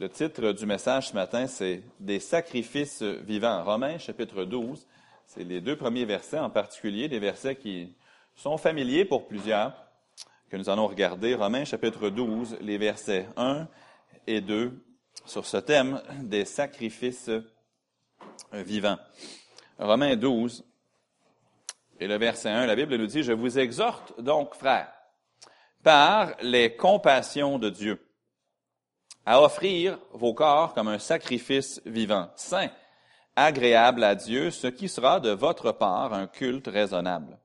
Le titre du message ce matin, c'est Des sacrifices vivants. Romains chapitre 12, c'est les deux premiers versets en particulier, des versets qui sont familiers pour plusieurs, que nous allons regarder. Romains chapitre 12, les versets 1 et 2, sur ce thème des sacrifices vivants. Romains 12, et le verset 1, la Bible nous dit, Je vous exhorte donc, frères, par les compassions de Dieu, à offrir vos corps comme un sacrifice vivant, saint, agréable à Dieu, ce qui sera de votre part un culte raisonnable.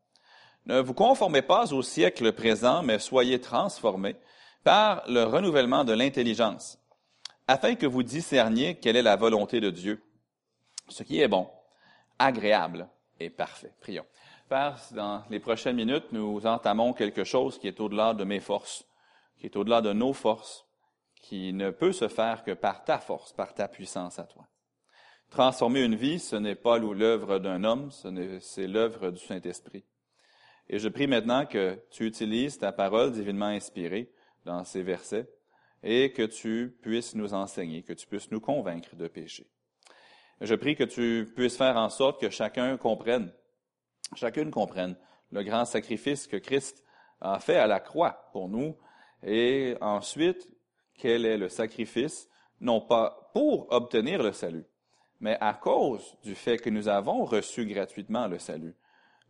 Ne vous conformez pas au siècle présent, mais soyez transformés par le renouvellement de l'intelligence, afin que vous discerniez quelle est la volonté de Dieu, ce qui est bon, agréable et parfait. Prions. Père, dans les prochaines minutes, nous entamons quelque chose qui est au-delà de mes forces, qui est au-delà de nos forces, qui ne peut se faire que par ta force, par ta puissance à toi. Transformer une vie, ce n'est pas l'œuvre d'un homme, c'est l'œuvre du Saint-Esprit. Et je prie maintenant que tu utilises ta parole divinement inspirée dans ces versets et que tu puisses nous enseigner, que tu puisses nous convaincre de péché. Je prie que tu puisses faire en sorte que chacun comprenne, chacune comprenne le grand sacrifice que Christ a fait à la croix pour nous et ensuite quel est le sacrifice, non pas pour obtenir le salut, mais à cause du fait que nous avons reçu gratuitement le salut,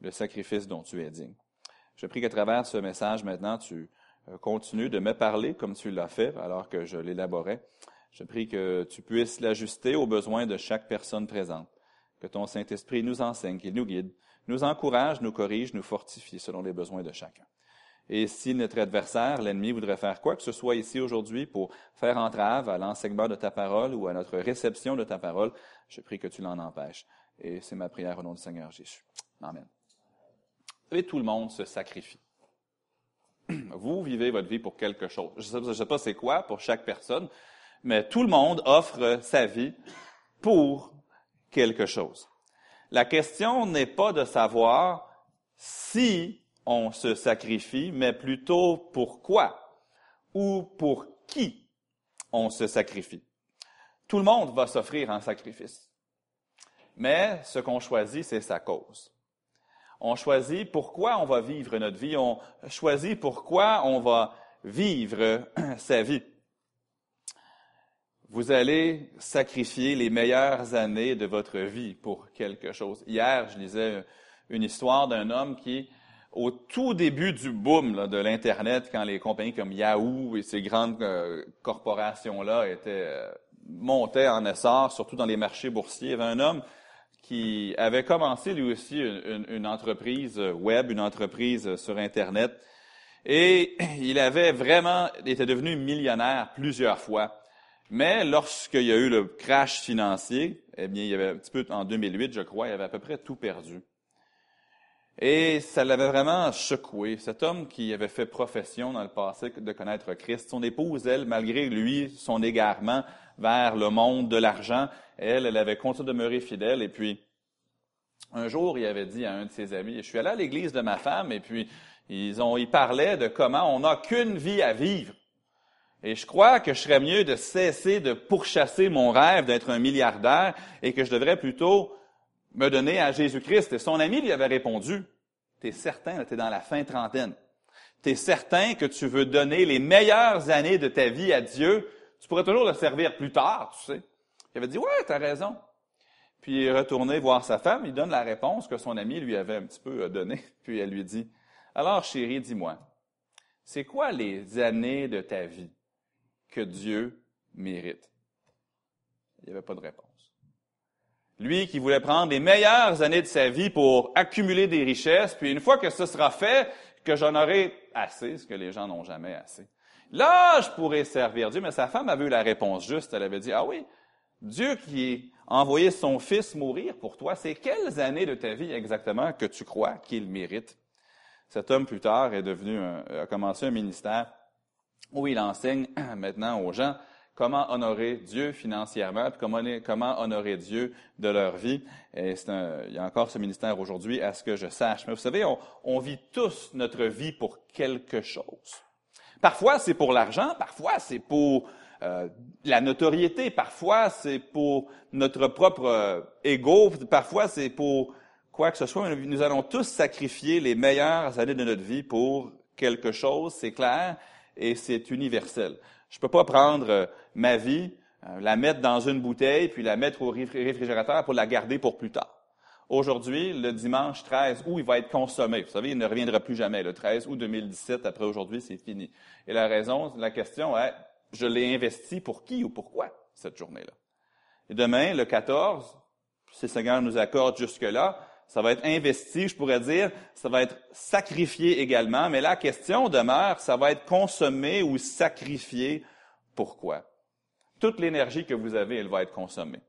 le sacrifice dont tu es digne. Je prie qu'à travers ce message maintenant, tu euh, continues de me parler comme tu l'as fait alors que je l'élaborais. Je prie que tu puisses l'ajuster aux besoins de chaque personne présente, que ton Saint-Esprit nous enseigne, qu'il nous guide, nous encourage, nous corrige, nous fortifie selon les besoins de chacun. Et si notre adversaire, l'ennemi, voudrait faire quoi que ce soit ici aujourd'hui pour faire entrave à l'enseignement de ta parole ou à notre réception de ta parole, je prie que tu l'en empêches. Et c'est ma prière au nom du Seigneur Jésus. Amen. Savez, tout le monde se sacrifie. Vous vivez votre vie pour quelque chose. Je ne sais pas c'est quoi pour chaque personne, mais tout le monde offre sa vie pour quelque chose. La question n'est pas de savoir si on se sacrifie, mais plutôt pourquoi ou pour qui on se sacrifie? Tout le monde va s'offrir un sacrifice. Mais ce qu'on choisit, c'est sa cause. On choisit pourquoi on va vivre notre vie. On choisit pourquoi on va vivre sa vie. Vous allez sacrifier les meilleures années de votre vie pour quelque chose. Hier, je lisais une histoire d'un homme qui au tout début du boom de l'Internet, quand les compagnies comme Yahoo et ces grandes euh, corporations-là étaient euh, montaient en essor, surtout dans les marchés boursiers, il y avait un homme qui avait commencé lui aussi une, entreprise web, une entreprise sur Internet, et il avait vraiment était devenu millionnaire plusieurs fois. Mais lorsqu'il y a eu le crash financier, eh bien, il y avait un petit peu en 2008, je crois, il avait à peu près tout perdu. Et ça l'avait vraiment secoué. Cet homme qui avait fait profession dans le passé de connaître Christ, son épouse, elle, malgré lui, son égarement vers le monde de l'argent, elle, elle avait continué de demeurer fidèle. Et puis, un jour, il avait dit à un de ses amis, je suis allé à l'église de ma femme, et puis, ils ont, ils parlaient de comment on n'a qu'une vie à vivre. Et je crois que je serais mieux de cesser de pourchasser mon rêve d'être un milliardaire et que je devrais plutôt me donner à Jésus-Christ. Et son ami lui avait répondu, tu es certain, tu es dans la fin trentaine. Tu es certain que tu veux donner les meilleures années de ta vie à Dieu. Tu pourrais toujours le servir plus tard, tu sais. Il avait dit, ouais, tu as raison. Puis il est retourné voir sa femme, il donne la réponse que son ami lui avait un petit peu donnée. Puis elle lui dit, alors chérie, dis-moi, c'est quoi les années de ta vie que Dieu mérite? Il n'y avait pas de réponse. Lui qui voulait prendre les meilleures années de sa vie pour accumuler des richesses, puis une fois que ce sera fait, que j'en aurai assez, ce que les gens n'ont jamais assez. Là, je pourrais servir Dieu, mais sa femme avait eu la réponse juste. Elle avait dit, ah oui, Dieu qui a envoyé son fils mourir pour toi, c'est quelles années de ta vie exactement que tu crois qu'il mérite? Cet homme, plus tard, est devenu, a commencé un ministère où il enseigne maintenant aux gens comment honorer Dieu financièrement, comment, honorer Dieu de leur vie. Et il y a encore ce ministère aujourd'hui, à ce que je sache. Mais vous savez, on, on vit tous notre vie pour quelque chose. Parfois, c'est pour l'argent, parfois, c'est pour euh, la notoriété. Parfois, c'est pour notre propre euh, ego. Parfois, c'est pour quoi que ce soit. Nous allons tous sacrifier les meilleures années de notre vie pour quelque chose, c'est clair, et c'est universel. Je peux pas prendre euh, ma vie, la mettre dans une bouteille, puis la mettre au réfrigérateur pour la garder pour plus tard. Aujourd'hui, le dimanche 13 août, il va être consommé. Vous savez, il ne reviendra plus jamais. Le 13 août 2017, après aujourd'hui, c'est fini. Et la raison, la question est, je l'ai investi pour qui ou pourquoi cette journée-là? Et demain, le 14, si le Seigneur nous accorde jusque-là, ça va être investi, je pourrais dire, ça va être sacrifié également, mais la question demeure, ça va être consommé ou sacrifié. Pourquoi? Toute l'énergie que vous avez, elle va être consommée.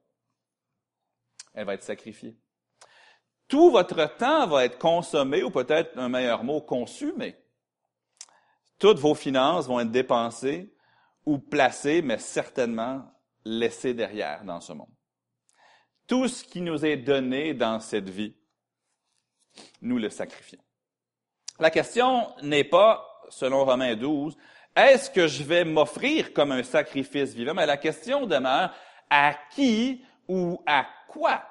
Elle va être sacrifiée. Tout votre temps va être consommé, ou peut-être un meilleur mot, consumé. Toutes vos finances vont être dépensées ou placées, mais certainement laissées derrière dans ce monde. Tout ce qui nous est donné dans cette vie, nous le sacrifions. La question n'est pas, selon Romains 12, est-ce que je vais m'offrir comme un sacrifice vivant? Mais la question demeure, à qui ou à quoi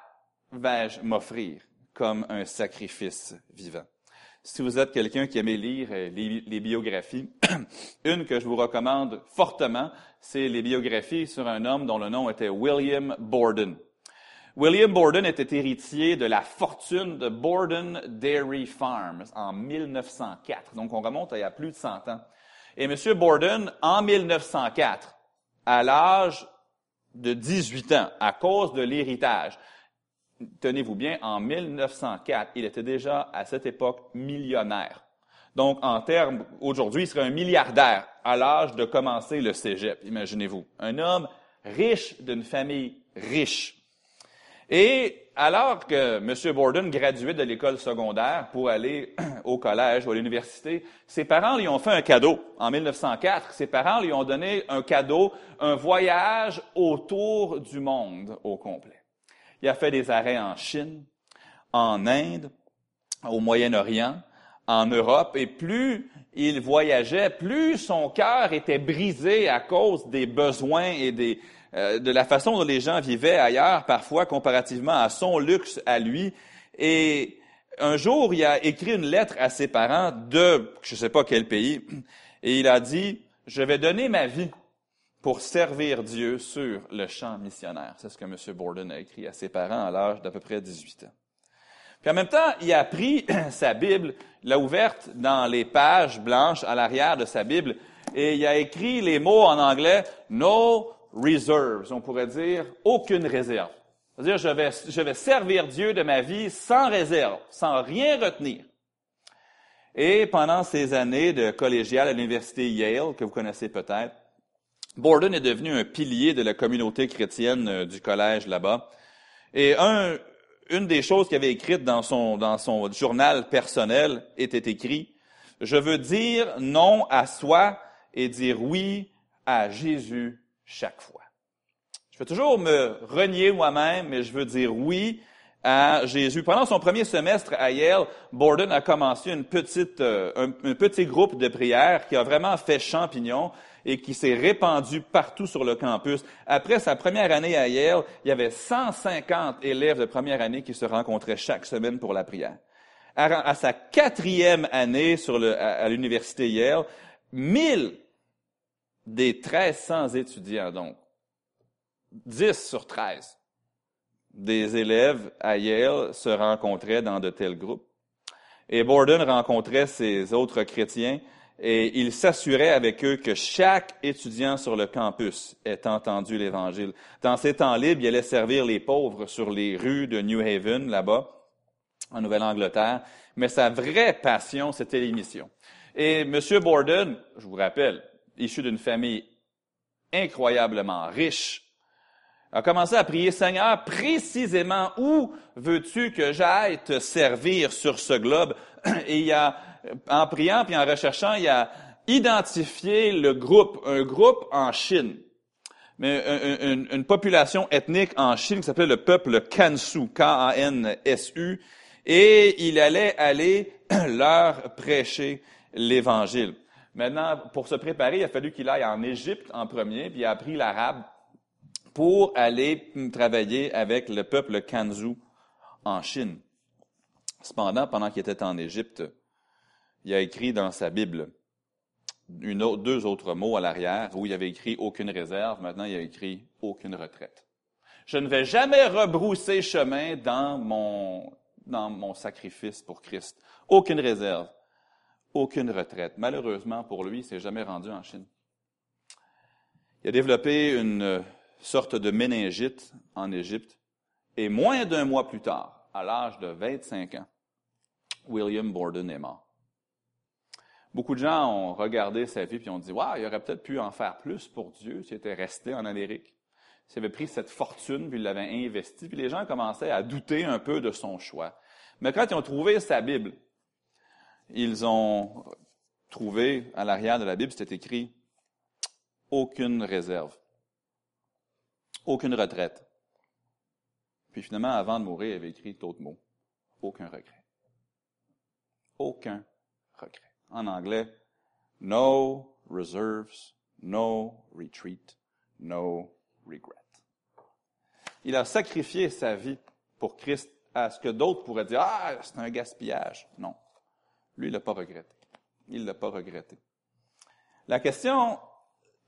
vais-je m'offrir? comme un sacrifice vivant? Si vous êtes quelqu'un qui aime lire euh, les, biographies, une que je vous recommande fortement, c'est les biographies sur un homme dont le nom était William Borden. William Borden était héritier de la fortune de Borden Dairy Farms en 1904. Donc, on remonte à il y a plus de 100 ans. Et M. Borden, en 1904, à l'âge de 18 ans, à cause de l'héritage, tenez-vous bien, en 1904, il était déjà à cette époque millionnaire. Donc, en termes, aujourd'hui, il serait un milliardaire à l'âge de commencer le cégep, imaginez-vous. Un homme riche d'une famille riche. Et alors que M. Borden graduait de l'école secondaire pour aller au collège ou à l'université, ses parents lui ont fait un cadeau. En 1904, ses parents lui ont donné un cadeau, un voyage autour du monde au complet. Il a fait des arrêts en Chine, en Inde, au Moyen-Orient, en Europe, et plus il voyageait, plus son cœur était brisé à cause des besoins et des, euh, de la façon dont les gens vivaient ailleurs, parfois comparativement à son luxe à lui. Et un jour, il a écrit une lettre à ses parents de, je ne sais pas quel pays, et il a dit, je vais donner ma vie pour servir Dieu sur le champ missionnaire. C'est ce que M. Borden a écrit à ses parents à l'âge d'à peu près 18 ans. Puis en même temps, il a pris sa Bible, l'a ouverte dans les pages blanches à l'arrière de sa Bible, et il a écrit les mots en anglais No reserves, on pourrait dire aucune réserve. C'est-à-dire, je vais, je vais servir Dieu de ma vie sans réserve, sans rien retenir. Et pendant ces années de collégial à l'université Yale, que vous connaissez peut-être, Borden est devenu un pilier de la communauté chrétienne euh, du collège là-bas. Et un, une des choses qu'il avait écrites dans son, dans son journal personnel était écrit, je veux dire non à soi et dire oui à Jésus chaque fois. Je veux toujours me renier moi-même, mais je veux dire oui à Jésus. Pendant son premier semestre à Yale, Borden a commencé une petite, euh, un, petit groupe de prière qui a vraiment fait champignon et qui s'est répandu partout sur le campus. Après sa première année à Yale, il y avait 150 élèves de première année qui se rencontraient chaque semaine pour la prière. À, sa quatrième année sur le, à, l'université Yale, 1000 des 1300 étudiants, donc 10 sur 13 des élèves à Yale se rencontraient dans de tels groupes. Et Borden rencontrait ces autres chrétiens et il s'assurait avec eux que chaque étudiant sur le campus ait entendu l'Évangile. Dans ses temps libres, il allait servir les pauvres sur les rues de New Haven, là-bas, en Nouvelle-Angleterre, mais sa vraie passion, c'était les missions. Et M. Borden, je vous rappelle, issu d'une famille incroyablement riche, a commencé à prier, Seigneur, précisément où veux-tu que j'aille te servir sur ce globe? Et il a en priant puis en recherchant, il a identifié le groupe, un groupe en Chine, une, population ethnique en Chine qui s'appelait le peuple Kansu, K-A-N-S-U, et il allait aller leur prêcher l'Évangile. Maintenant, pour se préparer, il a fallu qu'il aille en Égypte en premier, puis il a appris l'arabe pour aller travailler avec le peuple Kanzu en Chine. Cependant, pendant qu'il était en Égypte, il a écrit dans sa Bible deux autres mots à l'arrière où il avait écrit aucune réserve. Maintenant, il a écrit aucune retraite. Je ne vais jamais rebrousser chemin dans mon, dans mon sacrifice pour Christ. Aucune réserve. Aucune retraite. Malheureusement pour lui, il s'est jamais rendu en Chine. Il a développé une sorte de méningite en Égypte et moins d'un mois plus tard, à l'âge de 25 ans, William Borden est mort. Beaucoup de gens ont regardé sa vie et ont dit Waouh, il aurait peut-être pu en faire plus pour Dieu s'il était resté en Amérique. S'il avait pris cette fortune puis il l'avait investie. Puis les gens commençaient à douter un peu de son choix. Mais quand ils ont trouvé sa Bible, ils ont trouvé à l'arrière de la Bible, c'était écrit aucune réserve, aucune retraite. Puis finalement, avant de mourir, il avait écrit d'autres mots. Aucun regret. Aucun regret. En anglais, no reserves, no retreat, no regret. Il a sacrifié sa vie pour Christ à ce que d'autres pourraient dire, ah, c'est un gaspillage. Non. Lui, il l'a pas regretté. Il l'a pas regretté. La question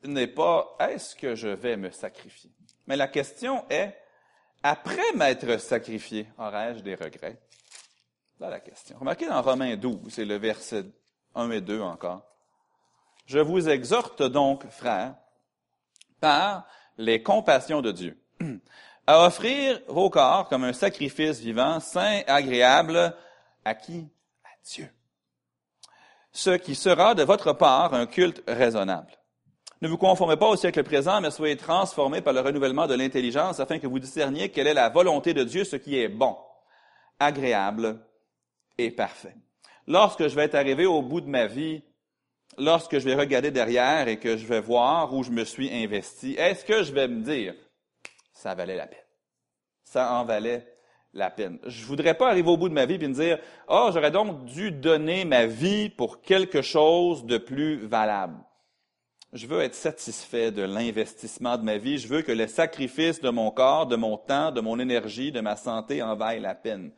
n'est pas, est-ce que je vais me sacrifier? Mais la question est, après m'être sacrifié, aurais-je des regrets? Là, la question. Remarquez dans Romains 12, c'est le verset 1 et 2 encore. Je vous exhorte donc, frères, par les compassions de Dieu, à offrir vos corps comme un sacrifice vivant, saint, agréable, à qui? À Dieu. Ce qui sera de votre part un culte raisonnable. Ne vous conformez pas au siècle présent, mais soyez transformés par le renouvellement de l'intelligence afin que vous discerniez quelle est la volonté de Dieu, ce qui est bon, agréable et parfait. Lorsque je vais être arrivé au bout de ma vie, lorsque je vais regarder derrière et que je vais voir où je me suis investi, est-ce que je vais me dire, ça valait la peine? Ça en valait la peine. Je voudrais pas arriver au bout de ma vie et me dire, oh, j'aurais donc dû donner ma vie pour quelque chose de plus valable. Je veux être satisfait de l'investissement de ma vie. Je veux que le sacrifice de mon corps, de mon temps, de mon énergie, de ma santé en vaille la peine.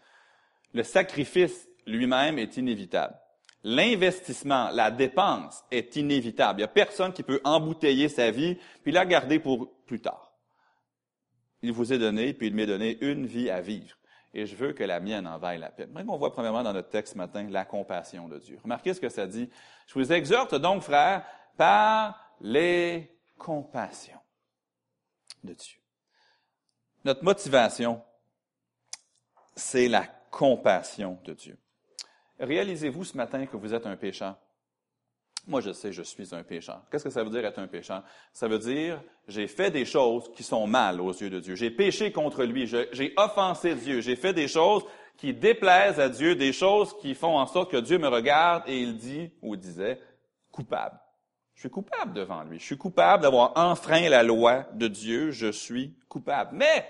Le sacrifice lui-même est inévitable. L'investissement, la dépense est inévitable. Il n'y a personne qui peut embouteiller sa vie puis la garder pour plus tard. Il vous est donné, puis il m'est donné une vie à vivre. Et je veux que la mienne en vaille la peine. On voit premièrement dans notre texte ce matin la compassion de Dieu. Remarquez ce que ça dit. Je vous exhorte donc, frères, par les compassions de Dieu. Notre motivation, c'est la compassion de Dieu. Réalisez-vous ce matin que vous êtes un pécheur? Moi, je sais, je suis un pécheur. Qu'est-ce que ça veut dire être un pécheur? Ça veut dire, j'ai fait des choses qui sont mal aux yeux de Dieu. J'ai péché contre lui. J'ai offensé Dieu. J'ai fait des choses qui déplaisent à Dieu, des choses qui font en sorte que Dieu me regarde et il dit, ou disait, coupable. Je suis coupable devant lui. Je suis coupable d'avoir enfreint la loi de Dieu. Je suis coupable. Mais,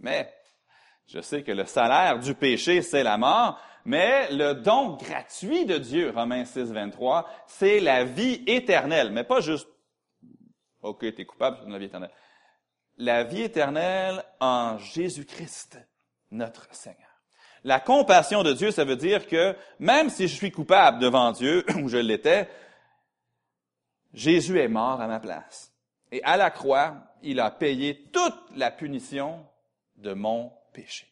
mais, je sais que le salaire du péché, c'est la mort, mais le don gratuit de Dieu, Romains 6, 23, c'est la vie éternelle. Mais pas juste, OK, t'es coupable, c'est la vie éternelle. La vie éternelle en Jésus-Christ, notre Seigneur. La compassion de Dieu, ça veut dire que même si je suis coupable devant Dieu, ou je l'étais, Jésus est mort à ma place. Et à la croix, il a payé toute la punition de mon péché.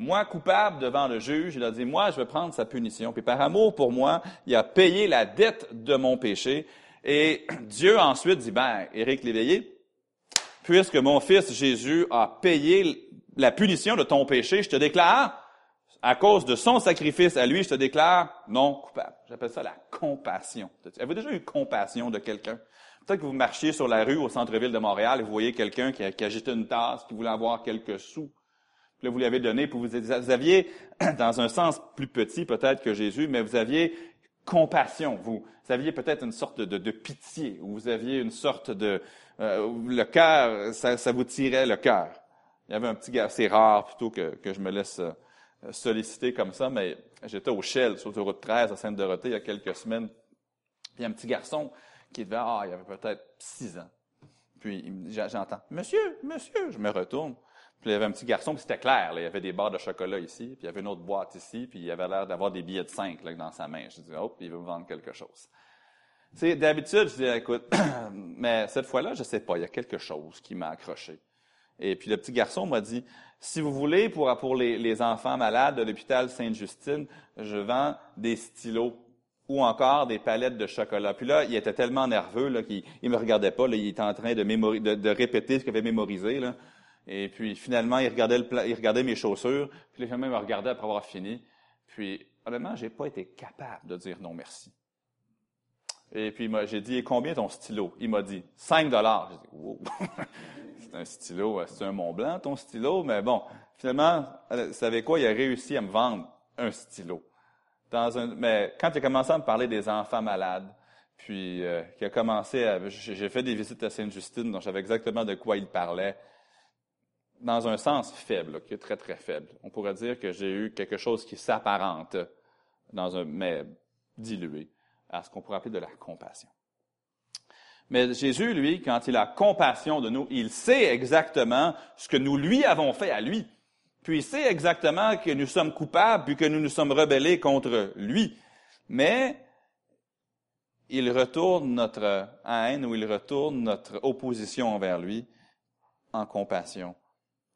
Moi, coupable devant le juge, il a dit, moi, je vais prendre sa punition. Puis par amour pour moi, il a payé la dette de mon péché. Et Dieu ensuite dit, ben, Éric Léveillé, puisque mon fils Jésus a payé la punition de ton péché, je te déclare, à cause de son sacrifice à lui, je te déclare non coupable. J'appelle ça la compassion. Avez-vous déjà eu compassion de quelqu'un? Peut-être que vous marchiez sur la rue au centre-ville de Montréal et vous voyez quelqu'un qui, qui agitait une tasse, qui voulait avoir quelques sous. Puis là, vous l'avez donné, puis vous, aviez, dans un sens plus petit peut-être que Jésus, mais vous aviez compassion. Vous, aviez peut-être une sorte de, pitié, ou vous aviez une sorte de... Euh, le cœur, ça, vous tirait le cœur. Il y avait un petit gars, c'est rare plutôt que, que je me laisse sollicité comme ça, mais j'étais au Shell, sur l'autoroute 13 à Sainte-Dorothée il y a quelques semaines. Puis il y a un petit garçon qui devait, ah, il avait peut-être six ans. Puis j'entends, monsieur, monsieur, je me retourne. Puis il y avait un petit garçon, puis c'était clair, il y avait des barres de chocolat ici, puis il y avait une autre boîte ici, puis il avait l'air d'avoir des billets de 5 là, dans sa main. Je dis, oh, il veut me vendre quelque chose. C'est d'habitude, je dis, écoute, mais cette fois-là, je sais pas, il y a quelque chose qui m'a accroché. Et puis le petit garçon m'a dit, si vous voulez, pour, pour les, les enfants malades de l'hôpital Sainte-Justine, je vends des stylos ou encore des palettes de chocolat. Puis là, il était tellement nerveux là, qu'il ne me regardait pas. Là, il était en train de, de, de répéter ce qu'il avait mémorisé. Là. Et puis finalement, il regardait, mes chaussures. Puis finalement, il me regardait après avoir fini. Puis honnêtement, j'ai pas été capable de dire non merci. Et puis j'ai dit, combien ton stylo? Il m'a dit, 5 dollars. J'ai dit, wow. c'est un stylo, c'est un Mont Blanc, ton stylo? Mais bon, finalement, vous savez quoi? Il a réussi à me vendre un stylo. Mais quand il a commencé à me parler des enfants malades, puis euh, qu'il a commencé à... J'ai fait des visites à Sainte-Justine, donc je savais exactement de quoi il parlait dans un sens faible, qui est très, très faible. On pourrait dire que j'ai eu quelque chose qui s'apparente, dans un, mais dilué, à ce qu'on pourrait appeler de la compassion. Mais Jésus, lui, quand il a compassion de nous, il sait exactement ce que nous lui avons fait à lui. Puis il sait exactement que nous sommes coupables, puis que nous nous sommes rebellés contre lui. Mais il retourne notre haine ou il retourne notre opposition envers lui en compassion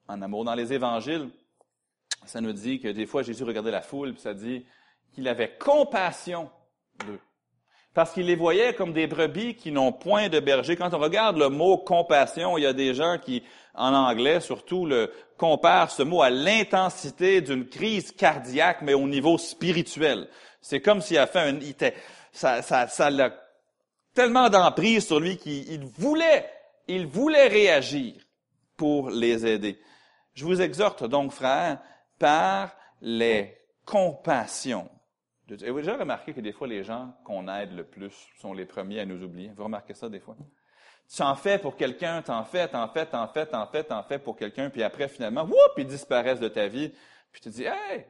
en amour. Dans les évangiles, ça nous dit que des fois Jésus regardait la foule, puis ça dit qu'il avait compassion d'eux. Parce qu'il les voyait comme des brebis qui n'ont point de berger. Quand on regarde le mot compassion, il y a des gens qui, en anglais surtout, le comparent ce mot à l'intensité d'une crise cardiaque, mais au niveau spirituel. C'est comme s'il a fait un, il était, ça, ça, l'a tellement d'emprise sur lui qu'il voulait, il voulait réagir pour les aider. Je vous exhorte donc, frères, par les compassions. Et vous avez déjà remarqué que des fois, les gens qu'on aide le plus sont les premiers à nous oublier? Vous remarquez ça des fois? Tu en fais pour quelqu'un, t'en fais, t'en fais, t'en fais, t'en fais, t'en fais pour quelqu'un, puis après, finalement, whoop, ils disparaissent de ta vie. Puis tu te dis, hey,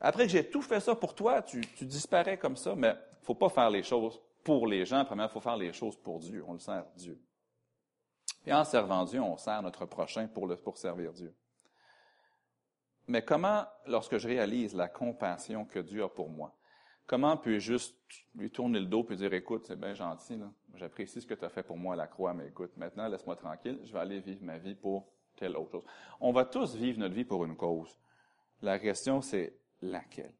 après que j'ai tout fait ça pour toi, tu, tu disparais comme ça. Mais faut pas faire les choses pour les gens. Premièrement, il faut faire les choses pour Dieu. On le sert Dieu. Et en servant Dieu, on sert notre prochain pour, servir Dieu. Mais comment, lorsque je réalise la compassion que Dieu a pour moi, comment puis-je juste lui tourner le dos et dire, écoute, c'est bien gentil, j'apprécie ce que tu as fait pour moi à la croix, mais écoute, maintenant, laisse-moi tranquille, je vais aller vivre ma vie pour telle autre chose. On va tous vivre notre vie pour une cause. La question, c'est laquelle?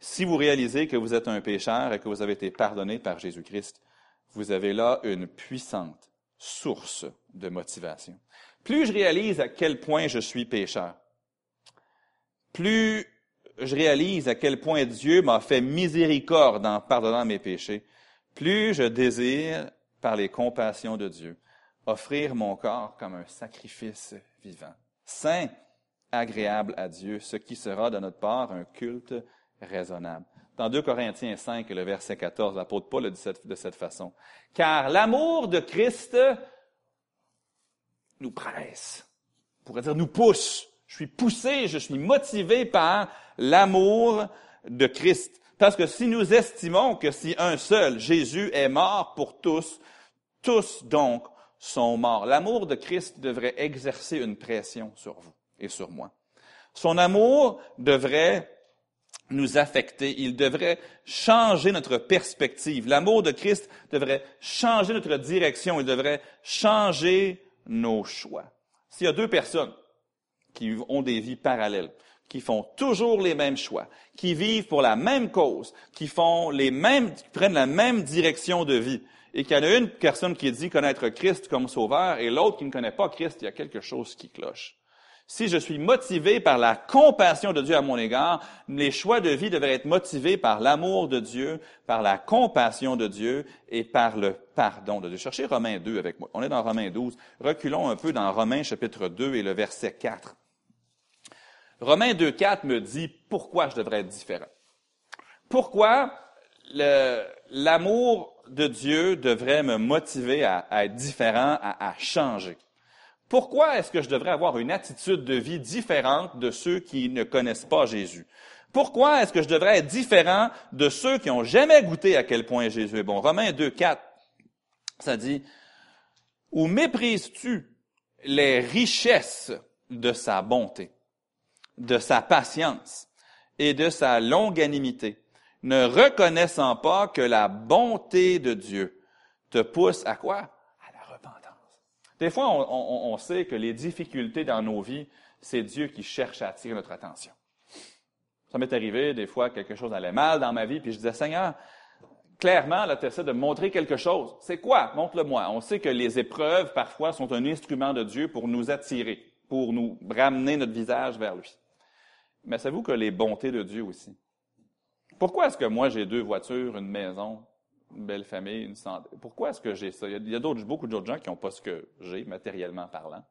Si vous réalisez que vous êtes un pécheur et que vous avez été pardonné par Jésus-Christ, vous avez là une puissante source de motivation. Plus je réalise à quel point je suis pécheur, plus je réalise à quel point Dieu m'a fait miséricorde en pardonnant mes péchés, plus je désire, par les compassions de Dieu, offrir mon corps comme un sacrifice vivant, saint, agréable à Dieu, ce qui sera de notre part un culte raisonnable. Dans 2 Corinthiens 5, le verset 14, l'apôtre Paul le dit de cette façon. Car l'amour de Christ nous presse. On pourrait dire nous pousse. Je suis poussé, je suis motivé par l'amour de Christ. Parce que si nous estimons que si un seul, Jésus, est mort pour tous, tous donc sont morts. L'amour de Christ devrait exercer une pression sur vous et sur moi. Son amour devrait nous affecter. Il devrait changer notre perspective. L'amour de Christ devrait changer notre direction. Il devrait changer nos choix. S'il y a deux personnes qui ont des vies parallèles, qui font toujours les mêmes choix, qui vivent pour la même cause, qui font les mêmes, qui prennent la même direction de vie, et qu'il y en a une personne qui dit connaître Christ comme sauveur et l'autre qui ne connaît pas Christ, il y a quelque chose qui cloche. Si je suis motivé par la compassion de Dieu à mon égard, les choix de vie devraient être motivés par l'amour de Dieu, par la compassion de Dieu et par le pardon de Dieu. Cherchez Romains 2 avec moi. On est dans Romains 12. Reculons un peu dans Romains chapitre 2 et le verset 4. Romains 2, 4 me dit pourquoi je devrais être différent. Pourquoi l'amour de Dieu devrait me motiver à, être différent, à changer? Pourquoi est-ce que je devrais avoir une attitude de vie différente de ceux qui ne connaissent pas Jésus? Pourquoi est-ce que je devrais être différent de ceux qui n'ont jamais goûté à quel point Jésus est bon? Romains 2, 4, ça dit, Ou méprises-tu les richesses de sa bonté, de sa patience et de sa longanimité, ne reconnaissant pas que la bonté de Dieu te pousse à quoi? Des fois, on, on sait que les difficultés dans nos vies, c'est Dieu qui cherche à attirer notre attention. Ça m'est arrivé, des fois, quelque chose allait mal dans ma vie, puis je disais, Seigneur, clairement, là, tu essaies de montrer quelque chose. C'est quoi? Montre-le-moi. On sait que les épreuves, parfois, sont un instrument de Dieu pour nous attirer, pour nous ramener notre visage vers lui. Mais savez-vous que les bontés de Dieu aussi? Pourquoi est-ce que moi, j'ai deux voitures, une maison, une belle famille, une santé? Pourquoi est-ce que j'ai ça? Il y a, d'autres, beaucoup d'autres gens qui n'ont pas ce que j'ai, matériellement parlant.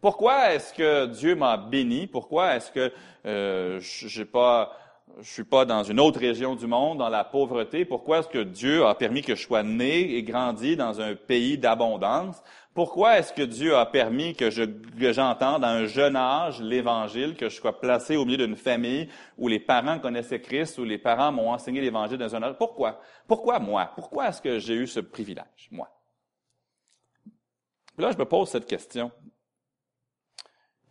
Pourquoi est-ce que Dieu m'a béni? Pourquoi est-ce que euh, j'ai pas, je suis pas dans une autre région du monde, dans la pauvreté? Pourquoi est-ce que Dieu a permis que je sois né et grandi dans un pays d'abondance? Pourquoi est-ce que Dieu a permis que j'entende à un jeune âge l'Évangile, que je sois placé au milieu d'une famille où les parents connaissaient Christ, où les parents m'ont enseigné l'Évangile dans un âge? Pourquoi? Pourquoi moi? Pourquoi est-ce que j'ai eu ce privilège, moi? Là, je me pose cette question.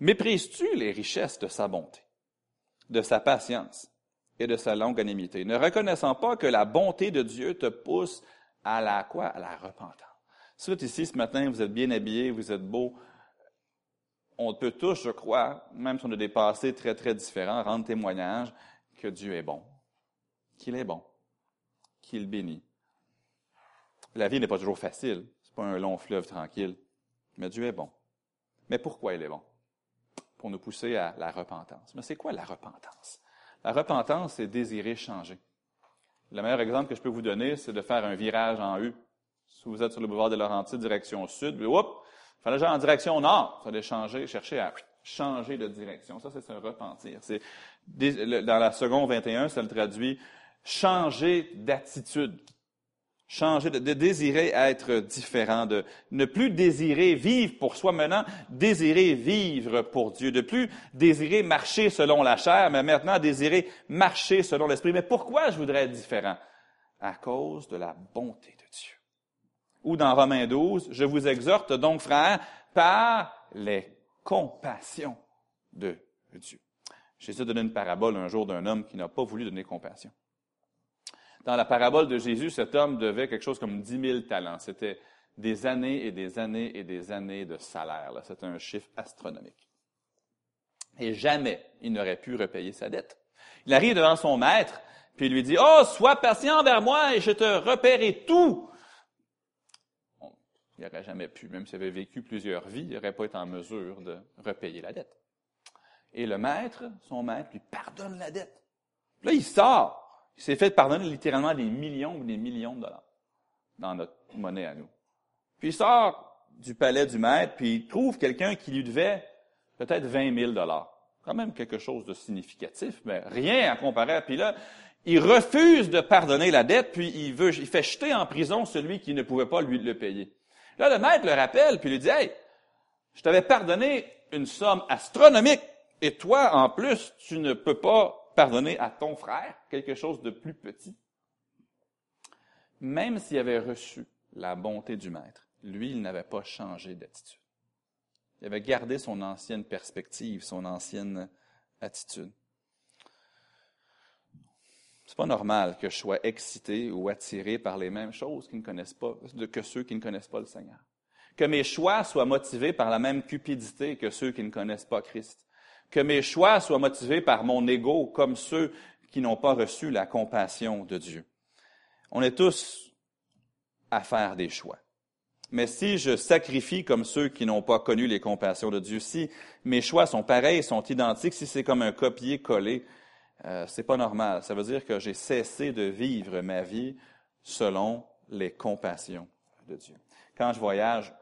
Méprises-tu les richesses de sa bonté, de sa patience? Et de sa longanimité, ne reconnaissant pas que la bonté de Dieu te pousse à la quoi? À la repentance. Si vous êtes ici ce matin, vous êtes bien habillé, vous êtes beau, on peut tous, je crois, même si on a des passés très, très différents, rendre témoignage que Dieu est bon, qu'il est bon, qu'il bénit. La vie n'est pas toujours facile, c'est pas un long fleuve tranquille, mais Dieu est bon. Mais pourquoi il est bon? pour nous pousser à la repentance. Mais c'est quoi la repentance? La repentance, c'est désirer changer. Le meilleur exemple que je peux vous donner, c'est de faire un virage en U. Si vous êtes sur le boulevard de Laurentides, direction sud, puis, il fallait aller en direction nord. Il fallait changer, chercher à changer de direction. Ça, c'est un repentir. Dans la seconde 21, ça le traduit changer d'attitude. Changer, de, désirer être différent, de ne plus désirer vivre pour soi maintenant, désirer vivre pour Dieu, de plus désirer marcher selon la chair, mais maintenant désirer marcher selon l'esprit. Mais pourquoi je voudrais être différent? À cause de la bonté de Dieu. Ou dans Romains 12, je vous exhorte donc, frères, par les compassions de Dieu. Jésus a donné une parabole un jour d'un homme qui n'a pas voulu donner compassion. Dans la parabole de Jésus, cet homme devait quelque chose comme 10 000 talents. C'était des années et des années et des années de salaire. C'était un chiffre astronomique. Et jamais il n'aurait pu repayer sa dette. Il arrive devant son maître, puis il lui dit, Oh, sois patient envers moi et je te repaierai tout. il n'aurait jamais pu, même s'il avait vécu plusieurs vies, il n'aurait pas été en mesure de repayer la dette. Et le maître, son maître, lui pardonne la dette. Là, il sort. Il s'est fait pardonner littéralement des millions ou des millions de dollars dans notre monnaie à nous. Puis il sort du palais du maître, puis il trouve quelqu'un qui lui devait peut-être 20 000 dollars. Quand même quelque chose de significatif, mais rien à comparer. Puis là, il refuse de pardonner la dette, puis il veut, il fait jeter en prison celui qui ne pouvait pas lui le payer. Là, le maître le rappelle, puis lui dit, hey, je t'avais pardonné une somme astronomique, et toi, en plus, tu ne peux pas pardonner à ton frère quelque chose de plus petit, même s'il avait reçu la bonté du Maître, lui, il n'avait pas changé d'attitude. Il avait gardé son ancienne perspective, son ancienne attitude. C'est pas normal que je sois excité ou attiré par les mêmes choses que ceux qui ne connaissent pas le Seigneur. Que mes choix soient motivés par la même cupidité que ceux qui ne connaissent pas Christ que mes choix soient motivés par mon ego comme ceux qui n'ont pas reçu la compassion de Dieu. On est tous à faire des choix. Mais si je sacrifie comme ceux qui n'ont pas connu les compassions de Dieu, si mes choix sont pareils, sont identiques, si c'est comme un copier-coller, euh, c'est pas normal. Ça veut dire que j'ai cessé de vivre ma vie selon les compassions de Dieu. Quand je voyage,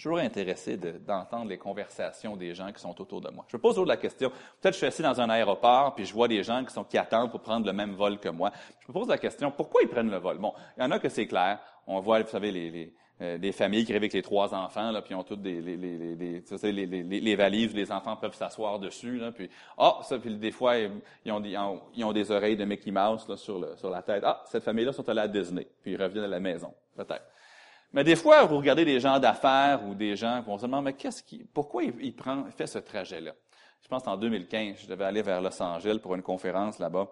suis toujours intéressé d'entendre les conversations des gens qui sont autour de moi. Je me pose toujours la question, peut-être je suis assis dans un aéroport, puis je vois des gens qui, sont, qui attendent pour prendre le même vol que moi. Je me pose la question, pourquoi ils prennent le vol? Bon, il y en a que c'est clair. On voit, vous savez, les, euh, des familles qui arrivent avec les trois enfants, là, puis ils ont toutes des, les, les, les, les, les, les valises, les enfants peuvent s'asseoir dessus, là, puis ah, ça, puis des fois ils ont, des, ils ont des oreilles de Mickey Mouse là, sur, le, sur la tête. Ah, cette famille-là sont allés à Disney, puis ils reviennent à la maison, peut-être. Mais des fois, vous regardez des gens d'affaires ou des gens qui vont se demander, mais qu'est-ce qui, pourquoi il, il fait ce trajet-là? Je pense qu'en 2015, je devais aller vers Los Angeles pour une conférence là-bas.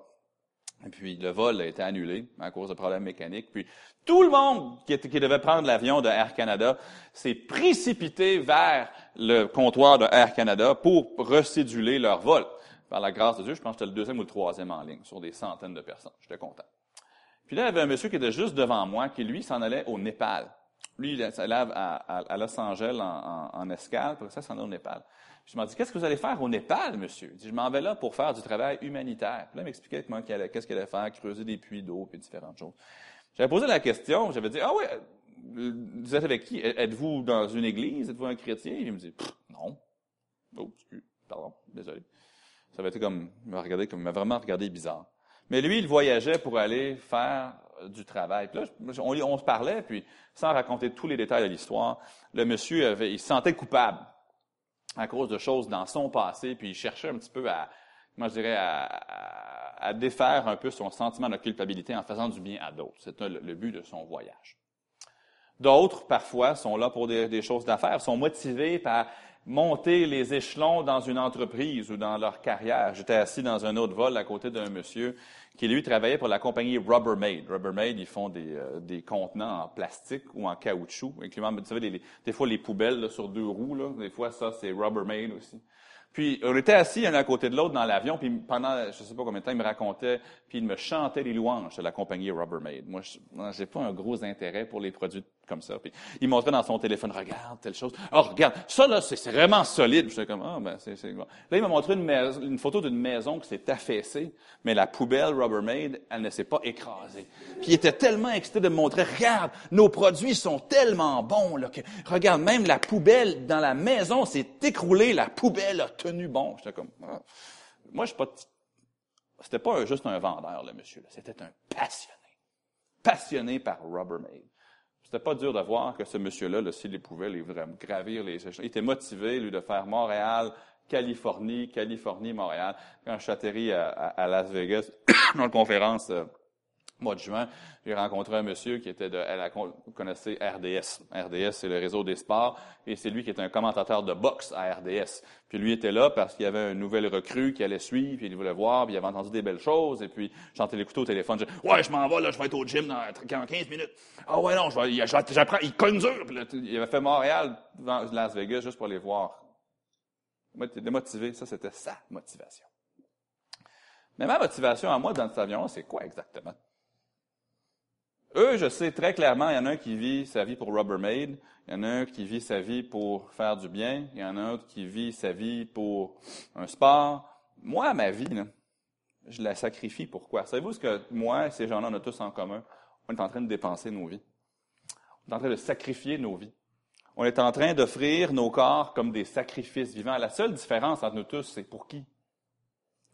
Et puis, le vol a été annulé à cause de problèmes mécaniques. Puis, tout le monde qui, qui devait prendre l'avion de Air Canada s'est précipité vers le comptoir de Air Canada pour recéduler leur vol. Par la grâce de Dieu, je pense que c'était le deuxième ou le troisième en ligne, sur des centaines de personnes. J'étais content. Puis là, il y avait un monsieur qui était juste devant moi, qui, lui, s'en allait au Népal. Lui, il allait à, Los Angeles en, en, en escale, pour ça, s'en allait au Népal. Je m'en dis, qu'est-ce que vous allez faire au Népal, monsieur? Je, dis, je m'en vais là pour faire du travail humanitaire. Puis là, il m'expliquait qu'est-ce qu'il allait faire, creuser des puits d'eau, puis différentes choses. J'avais posé la question, j'avais dit, ah oui, vous êtes avec qui? Êtes-vous dans une église? Êtes-vous un chrétien? il me dit, non. Oh, pardon, désolé. Ça avait été comme, il m'a regardé comme, il m'a vraiment regardé bizarre. Mais lui, il voyageait pour aller faire du travail. Puis là, on, se parlait, puis sans raconter tous les détails de l'histoire, le monsieur avait, il se sentait coupable à cause de choses dans son passé, puis il cherchait un petit peu à, moi je dirais, à, défaire un peu son sentiment de culpabilité en faisant du bien à d'autres. C'est le, but de son voyage. D'autres, parfois, sont là pour des choses d'affaires, sont motivés par monter les échelons dans une entreprise ou dans leur carrière. J'étais assis dans un autre vol à côté d'un monsieur qui, lui, travaillait pour la compagnie Rubbermaid. Rubbermaid, ils font des, euh, des contenants en plastique ou en caoutchouc, incluant, vous savez, les, des fois, les poubelles sur deux roues, là, des fois, ça, c'est Rubbermaid aussi. Puis on était assis un à côté de l'autre dans l'avion, puis pendant je sais pas combien de temps, il me racontait, puis il me chantait les louanges de la compagnie Rubbermaid. Moi, je n'ai pas un gros intérêt pour les produits comme ça. Puis il montrait dans son téléphone, regarde telle chose. Oh, regarde, ça là, c'est vraiment solide. J'étais comme, ah ben c'est c'est Là, il m'a montré une, une photo d'une maison qui s'est affaissée, mais la poubelle Rubbermaid, elle ne s'est pas écrasée. Puis il était tellement excité de me montrer, regarde, nos produits sont tellement bons là que, regarde, même la poubelle dans la maison s'est écroulée, la poubelle a tenu bon. J'étais comme, ah. moi je suis pas, c'était pas juste un vendeur le monsieur, c'était un passionné, passionné par Rubbermaid. C'était pas dur de voir que ce monsieur-là, s'il pouvait les gravir les échelons, il était motivé, lui, de faire Montréal, Californie, Californie, Montréal. Quand je suis atterri à, Las Vegas, dans une conférence euh, mois de juin, j'ai rencontré un monsieur qui était de, elle vous connaissez RDS. RDS, c'est le réseau des sports, et c'est lui qui est un commentateur de boxe à RDS. Puis lui était là parce qu'il y avait un nouvel recrue qui allait suivre, puis il voulait voir, puis il avait entendu des belles choses, et puis j'entendais l'écouter au téléphone, je ouais, je m'en vais, là, je vais être au gym dans 15 minutes. Ah ouais, non, j'apprends, il cogne dur. Puis il avait fait Montréal, Las Vegas, juste pour aller voir. Moi, démotivé, ça, c'était sa motivation. Mais ma motivation à moi dans cet avion, c'est quoi exactement? Eux, je sais très clairement, il y en a un qui vit sa vie pour Rubbermaid, il y en a un qui vit sa vie pour faire du bien, il y en a un autre qui vit sa vie pour un sport. Moi, ma vie, je la sacrifie. Pourquoi? Savez-vous ce que moi et ces gens-là, on a tous en commun? On est en train de dépenser nos vies. On est en train de sacrifier nos vies. On est en train d'offrir nos corps comme des sacrifices vivants. La seule différence entre nous tous, c'est pour qui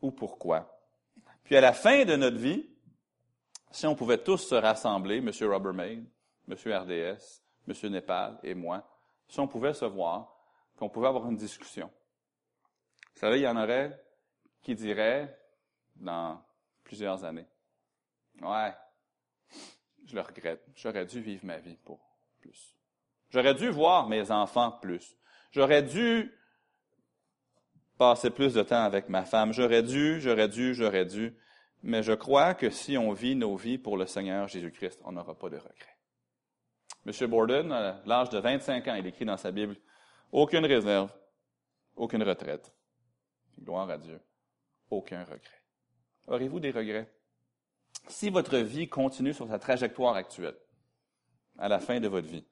ou pourquoi? Puis à la fin de notre vie, si on pouvait tous se rassembler, M. Rubbermaid, M. RDS, M. Népal et moi, si on pouvait se voir, qu'on pouvait avoir une discussion. Vous savez, il y en aurait qui diraient dans plusieurs années, ouais, je le regrette, j'aurais dû vivre ma vie pour plus. J'aurais dû voir mes enfants plus. J'aurais dû passer plus de temps avec ma femme. J'aurais dû, j'aurais dû, j'aurais dû. Mais je crois que si on vit nos vies pour le Seigneur Jésus-Christ, on n'aura pas de regrets. M. Borden, à l'âge de 25 ans, il écrit dans sa Bible, aucune réserve, aucune retraite. Gloire à Dieu. Aucun regret. Aurez-vous des regrets? Si votre vie continue sur sa trajectoire actuelle, à la fin de votre vie,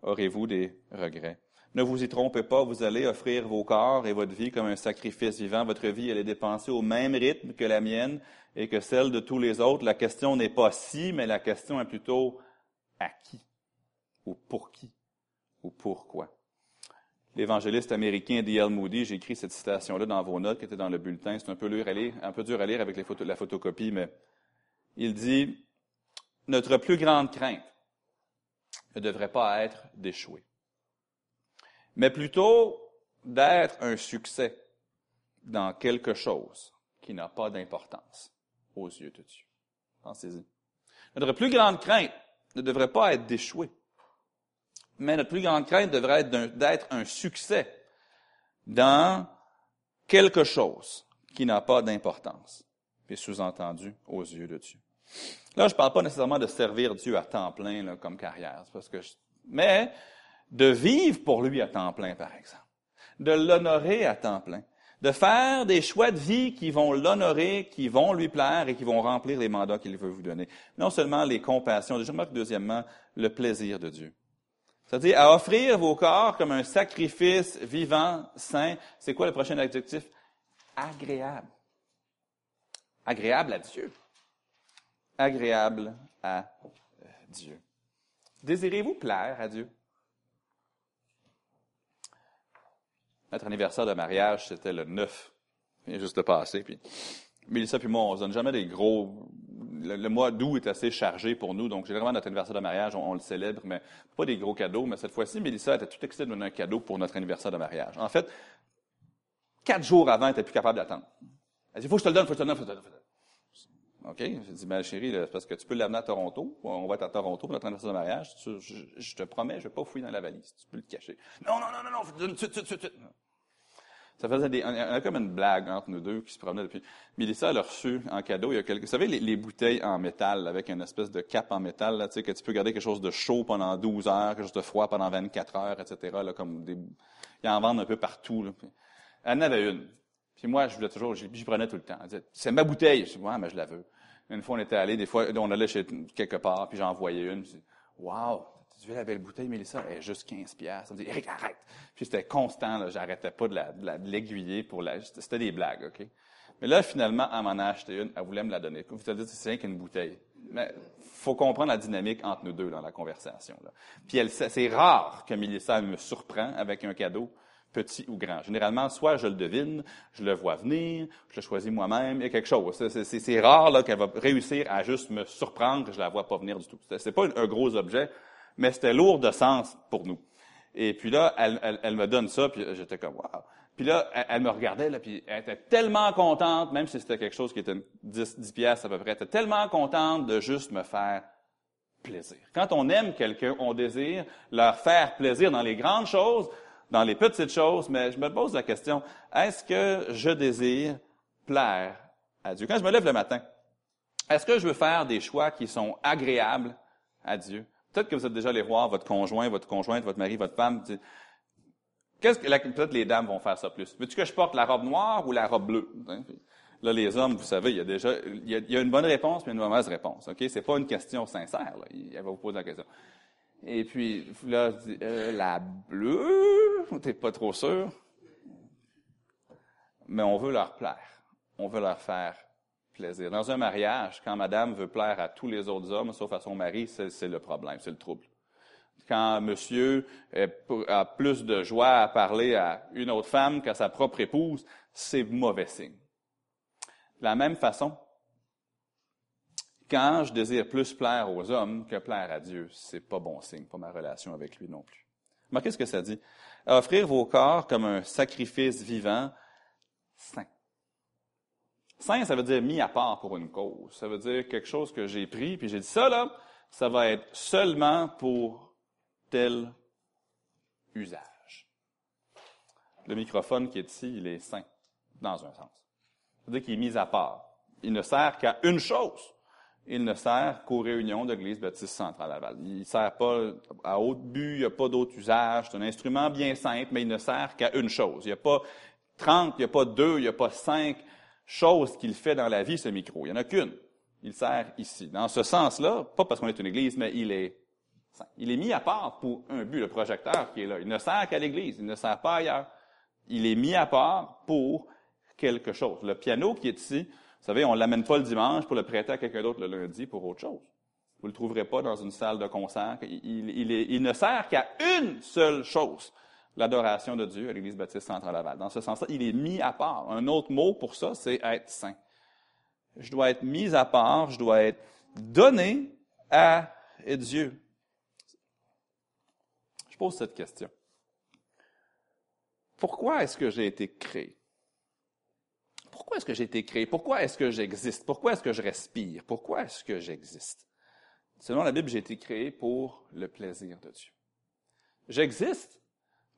aurez-vous des regrets? Ne vous y trompez pas, vous allez offrir vos corps et votre vie comme un sacrifice vivant. Votre vie, elle est dépensée au même rythme que la mienne et que celle de tous les autres. La question n'est pas si, mais la question est plutôt à qui ou pour qui ou pourquoi. L'évangéliste américain D.L. Moody, j'ai écrit cette citation-là dans vos notes qui était dans le bulletin. C'est un peu, dur à lire, un peu dur à lire avec la photocopie, mais il dit, notre plus grande crainte ne devrait pas être d'échouer, mais plutôt d'être un succès dans quelque chose qui n'a pas d'importance aux yeux de Dieu. Pensez-y. Notre plus grande crainte ne devrait pas être d'échouer, mais notre plus grande crainte devrait être d'être un succès dans quelque chose qui n'a pas d'importance, et sous-entendu aux yeux de Dieu. Là, je ne parle pas nécessairement de servir Dieu à temps plein là, comme carrière, parce que mais de vivre pour lui à temps plein, par exemple, de l'honorer à temps plein, de faire des choix de vie qui vont l'honorer, qui vont lui plaire et qui vont remplir les mandats qu'il veut vous donner. Non seulement les compassions, je remarque deuxièmement le plaisir de Dieu. C'est-à-dire à offrir vos corps comme un sacrifice vivant, saint. C'est quoi le prochain adjectif? Agréable. Agréable à Dieu. Agréable à Dieu. Désirez-vous plaire à Dieu? Notre anniversaire de mariage, c'était le 9. Il juste de passer. Puis Mélissa puis moi, on ne donne jamais des gros... Le, mois d'août est assez chargé pour nous, donc généralement, notre anniversaire de mariage, on, le célèbre, mais pas des gros cadeaux. Mais cette fois-ci, Mélissa était tout excitée de donner un cadeau pour notre anniversaire de mariage. En fait, quatre jours avant, elle n'était plus capable d'attendre. Elle dit, faut que je te le donne, faut que je te le donne, faut que je te le donne. OK? J'ai dit, ma chérie, parce que tu peux l'amener à Toronto. On va être à Toronto pour notre anniversaire de mariage. Je, te promets, je vais pas fouiller dans la valise. Tu peux le cacher. Non, non, non, non, non, tout, tout, tout, tout. Ça faisait des, on a comme une blague entre nous deux qui se promenait depuis. Mélissa, elle a reçu en cadeau, il y a quelques, vous savez, les, bouteilles en métal avec une espèce de cape en métal, là, tu sais, que tu peux garder quelque chose de chaud pendant 12 heures, quelque chose de froid pendant 24 heures, etc., là, comme des, ils en vendent un peu partout, là. Elle en avait une. Puis moi, je voulais toujours, j'y prenais tout le temps. Elle disait, c'est ma bouteille. Je dis, ouais, mais je la veux. Une fois, on était allé, des fois, on allait chez quelque part, puis j'en voyais une. Puis, wow, tu veux la belle bouteille, Mélissa? Elle est juste 15 piastres. me dit, Eric, arrête. Puis c'était constant. J'arrêtais pas de l'aiguiller pour la, c'était des blagues, OK? Mais là, finalement, elle m'en a acheté une. Elle voulait me la donner. Vous allez dire, c'est rien qu'une bouteille. Mais faut comprendre la dynamique entre nous deux dans la conversation, là. Puis elle, c'est rare que Mélissa me surprend avec un cadeau petit ou grand. Généralement, soit je le devine, je le vois venir, je le choisis moi-même, il y a quelque chose. C'est rare là qu'elle va réussir à juste me surprendre que je la vois pas venir du tout. C'est pas un gros objet, mais c'était lourd de sens pour nous. Et puis là, elle, me donne ça, puis j'étais comme wow. Puis là, elle, me regardait, là, puis elle était tellement contente, même si c'était quelque chose qui était 10, 10 piastres à peu près, elle était tellement contente de juste me faire plaisir. Quand on aime quelqu'un, on désire leur faire plaisir dans les grandes choses, dans les petites choses, mais je me pose la question, est-ce que je désire plaire à Dieu? Quand je me lève le matin, est-ce que je veux faire des choix qui sont agréables à Dieu? Peut-être que vous êtes déjà allé voir votre conjoint, votre conjointe, votre mari, votre femme. Qu'est-ce que, peut-être les dames vont faire ça plus? Veux-tu que je porte la robe noire ou la robe bleue? Hein? Là, les hommes, vous savez, il y a déjà, il y a, une bonne réponse mais une mauvaise réponse. OK? C'est pas une question sincère, là. Elle va vous poser la question. Et puis, là, euh, la bleue, t'es pas trop sûr. Mais on veut leur plaire. On veut leur faire plaisir. Dans un mariage, quand madame veut plaire à tous les autres hommes, sauf à son mari, c'est le problème, c'est le trouble. Quand monsieur a plus de joie à parler à une autre femme qu'à sa propre épouse, c'est mauvais signe. De la même façon, quand je désire plus plaire aux hommes que plaire à Dieu, c'est pas bon signe pour ma relation avec lui non plus. Mais qu'est-ce que ça dit? Offrir vos corps comme un sacrifice vivant, saint. Saint, ça veut dire mis à part pour une cause. Ça veut dire quelque chose que j'ai pris, puis j'ai dit ça, là, ça va être seulement pour tel usage. Le microphone qui est ici, il est saint, dans un sens. Ça veut dire qu'il est mis à part. Il ne sert qu'à une chose il ne sert qu'aux réunions de l'Église baptiste centrale Laval. Il ne sert pas à autre but, il n'y a pas d'autre usage. C'est un instrument bien simple, mais il ne sert qu'à une chose. Il n'y a pas 30, il n'y a pas deux, il n'y a pas cinq choses qu'il fait dans la vie, ce micro. Il n'y en a qu'une. Il sert ici. Dans ce sens-là, pas parce qu'on est une Église, mais il est il est mis à part pour un but, le projecteur qui est là. Il ne sert qu'à l'Église, il ne sert pas ailleurs. Il est mis à part pour quelque chose. Le piano qui est ici, savez, on ne l'amène pas le dimanche pour le prêter à quelqu'un d'autre le lundi pour autre chose. Vous ne le trouverez pas dans une salle de concert. Il, ne sert qu'à une seule chose, l'adoration de Dieu à l'Église baptiste centrale Laval. Dans ce sens-là, il est mis à part. Un autre mot pour ça, c'est être saint. Je dois être mis à part, je dois être donné à Dieu. pose cette question. Pourquoi est-ce que j'ai été créé? Pourquoi est-ce que j'ai été créé? Pourquoi est-ce que j'existe? Pourquoi est-ce que je respire? Pourquoi est-ce que j'existe? Selon la Bible, j'ai été créé pour le plaisir de Dieu. J'existe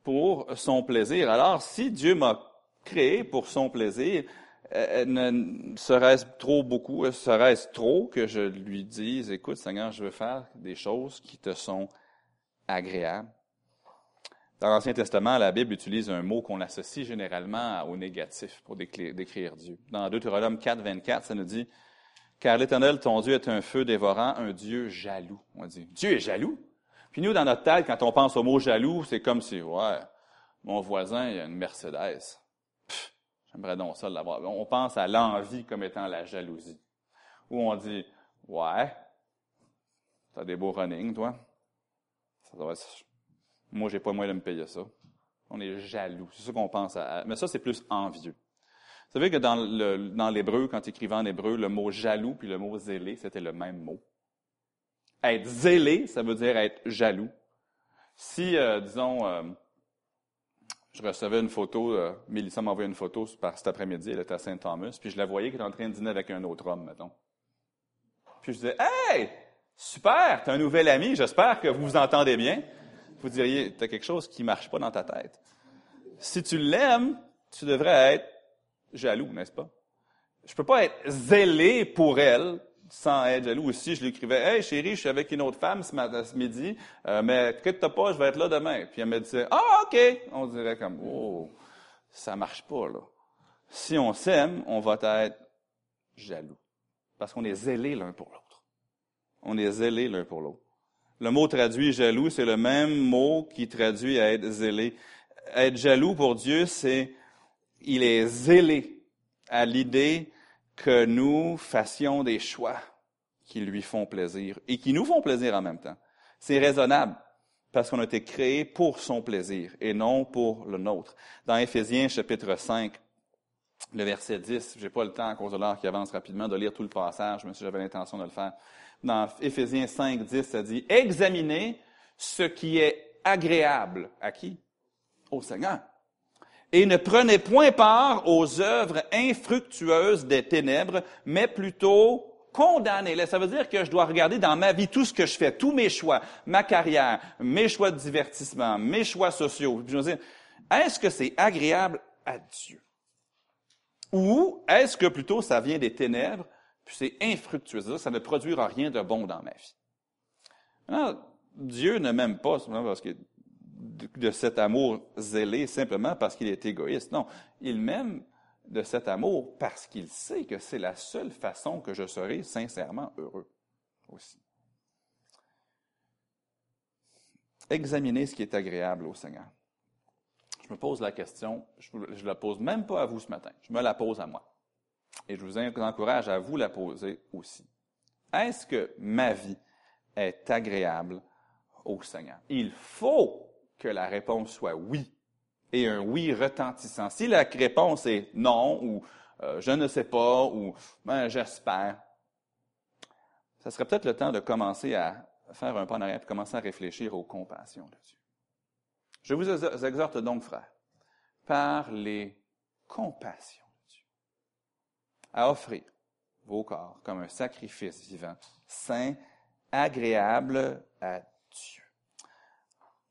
pour son plaisir. Alors, si Dieu m'a créé pour son plaisir, euh, ne serait-ce trop beaucoup, euh, serait-ce trop que je lui dise, écoute Seigneur, je veux faire des choses qui te sont agréables? Dans l'Ancien Testament, la Bible utilise un mot qu'on associe généralement au négatif pour décrire Dieu. Dans Deutéronome 4, 24, ça nous dit, car l'Éternel, ton Dieu, est un feu dévorant, un Dieu jaloux. On dit, Dieu est jaloux? Puis nous, dans notre tête, quand on pense au mot jaloux, c'est comme si, ouais, mon voisin, il a une Mercedes. J'aimerais donc ça l'avoir. On pense à l'envie comme étant la jalousie. Ou on dit, ouais, t'as des beaux running, toi. Ça doit être... Moi, j'ai pas moyen de me payer ça. On est jaloux. C'est ça qu'on pense à. Mais ça, c'est plus envieux. Vous savez que dans, l'hébreu, quand écrivait en hébreu, le mot jaloux puis le mot zélé, c'était le même mot. Être zélé, ça veut dire être jaloux. Si, euh, disons, euh, je recevais une photo, euh, Mélissa m'a envoyé une photo par cet après-midi, elle était à Saint-Thomas, puis je la voyais qu'elle était en train de dîner avec un autre homme, mettons. Puis je disais, Hey! Super! T'as un nouvel ami, j'espère que vous vous entendez bien. Vous diriez, t'as quelque chose qui marche pas dans ta tête. Si tu l'aimes, tu devrais être jaloux, n'est-ce pas? Je peux pas être zélé pour elle sans être jaloux aussi. Je lui écrivais, Hey chérie, je suis avec une autre femme ce, matin, ce midi, euh, mais inquiète pas, je vais être là demain. Puis elle me disait, ah, OK. On dirait comme, oh, ça marche pas, là. Si on s'aime, on va être jaloux. Parce qu'on est zélé l'un pour l'autre. On est zélé l'un pour l'autre. Le mot traduit jaloux, c'est le même mot qui traduit être zélé. Être jaloux pour Dieu, c'est, il est zélé à l'idée que nous fassions des choix qui lui font plaisir et qui nous font plaisir en même temps. C'est raisonnable parce qu'on a été créé pour son plaisir et non pour le nôtre. Dans Éphésiens chapitre 5, le verset 10, j'ai pas le temps à cause de l'heure qui avance rapidement de lire tout le passage, mais si j'avais l'intention de le faire. Dans Éphésiens 5, 10, ça dit, examinez ce qui est agréable à qui? Au Seigneur et ne prenez point part aux œuvres infructueuses des ténèbres, mais plutôt condamnez-les. Ça veut dire que je dois regarder dans ma vie tout ce que je fais, tous mes choix, ma carrière, mes choix de divertissement, mes choix sociaux. est-ce que c'est agréable à Dieu? Ou est-ce que plutôt ça vient des ténèbres, puis c'est infructueux, ça ne produira rien de bon dans ma vie? Alors, Dieu ne m'aime pas, parce que de cet amour zélé simplement parce qu'il est égoïste. Non, il m'aime de cet amour parce qu'il sait que c'est la seule façon que je serai sincèrement heureux aussi. Examinez ce qui est agréable au Seigneur. Je me pose la question, je ne la pose même pas à vous ce matin, je me la pose à moi. Et je vous encourage à vous la poser aussi. Est-ce que ma vie est agréable au Seigneur? Il faut que la réponse soit oui et un oui retentissant. Si la réponse est non ou euh, je ne sais pas ou ben, j'espère, ça serait peut-être le temps de commencer à faire un pas en arrière et commencer à réfléchir aux compassions de Dieu. Je vous exhorte donc, frères, par les compassions à offrir vos corps comme un sacrifice vivant, saint, agréable à Dieu.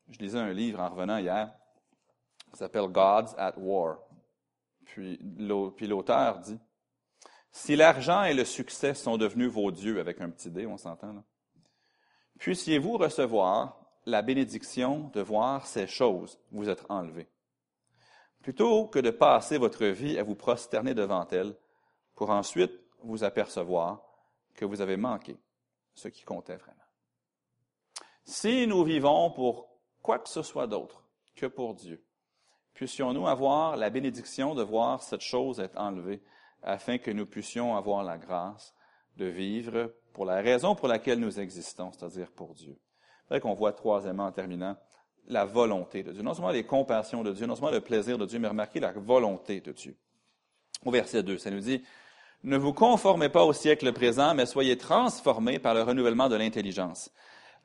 Je lisais un livre en revenant hier, qui s'appelle Gods at War. Puis l'auteur dit, si l'argent et le succès sont devenus vos dieux, avec un petit dé, on s'entend là, puissiez-vous recevoir la bénédiction de voir ces choses vous être enlevées, plutôt que de passer votre vie à vous prosterner devant elles, pour ensuite vous apercevoir que vous avez manqué ce qui comptait vraiment. Si nous vivons pour quoi que ce soit d'autre que pour Dieu. Puissions-nous avoir la bénédiction de voir cette chose être enlevée, afin que nous puissions avoir la grâce de vivre pour la raison pour laquelle nous existons, c'est-à-dire pour Dieu. C'est qu'on voit troisièmement, en terminant, la volonté de Dieu. Non seulement les compassions de Dieu, non seulement le plaisir de Dieu, mais remarquez la volonté de Dieu. Au verset 2, ça nous dit, Ne vous conformez pas au siècle présent, mais soyez transformés par le renouvellement de l'intelligence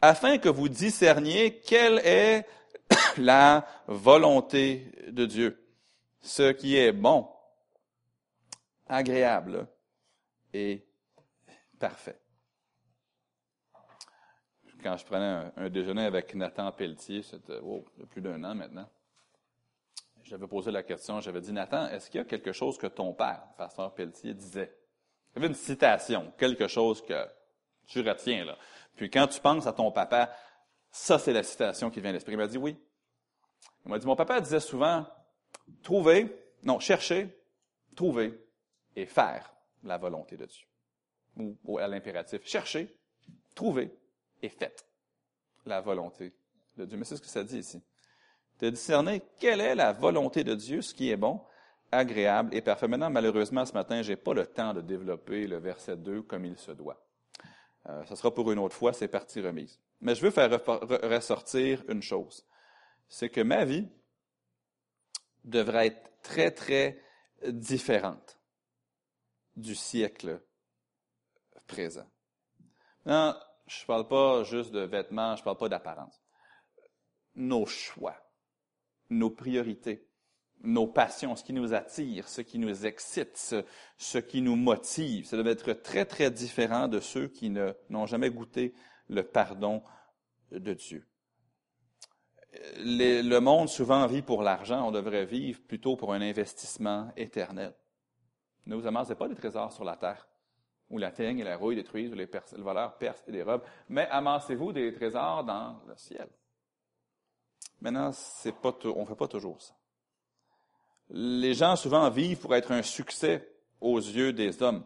afin que vous discerniez quelle est la volonté de Dieu. Ce qui est bon, agréable et parfait. Quand je prenais un, déjeuner avec Nathan Pelletier, c'était oh, plus d'un an maintenant, j'avais posé la question, j'avais dit, Nathan, est-ce qu'il y a quelque chose que ton père, pasteur Pelletier, disait? Il y avait une citation, quelque chose que tu retiens, là. Puis quand tu penses à ton papa, ça, c'est la citation qui vient à l'esprit. Il m'a dit oui. Il m'a dit, mon papa disait souvent, trouver, non, chercher, trouver et faire la volonté de Dieu. Ou, à l'impératif, chercher, trouver et faites la volonté de Dieu. Mais c'est ce que ça dit ici. De discerner quelle est la volonté de Dieu, ce qui est bon, agréable et parfait. Maintenant, malheureusement, ce matin, j'ai pas le temps de développer le verset 2 comme il se doit. Euh, ce sera pour une autre fois, c'est partie remise. Mais je veux faire ressortir une chose. C'est que ma vie devrait être très, très différente du siècle présent. Non, je ne parle pas juste de vêtements, je ne parle pas d'apparence. Nos choix, nos priorités, nos passions, ce qui nous attire, ce qui nous excite, ce, qui nous motive, ça doit être très, très différent de ceux qui n'ont jamais goûté le pardon de Dieu. le monde souvent vit pour l'argent, on devrait vivre plutôt pour un investissement éternel. Ne vous amassez pas des trésors sur la terre, où la teigne et la rouille détruisent, où les le voleur perce et dérobent, mais amassez-vous des trésors dans le ciel. Maintenant, c'est pas on ne fait pas toujours ça. Les gens souvent vivent pour être un succès aux yeux des hommes.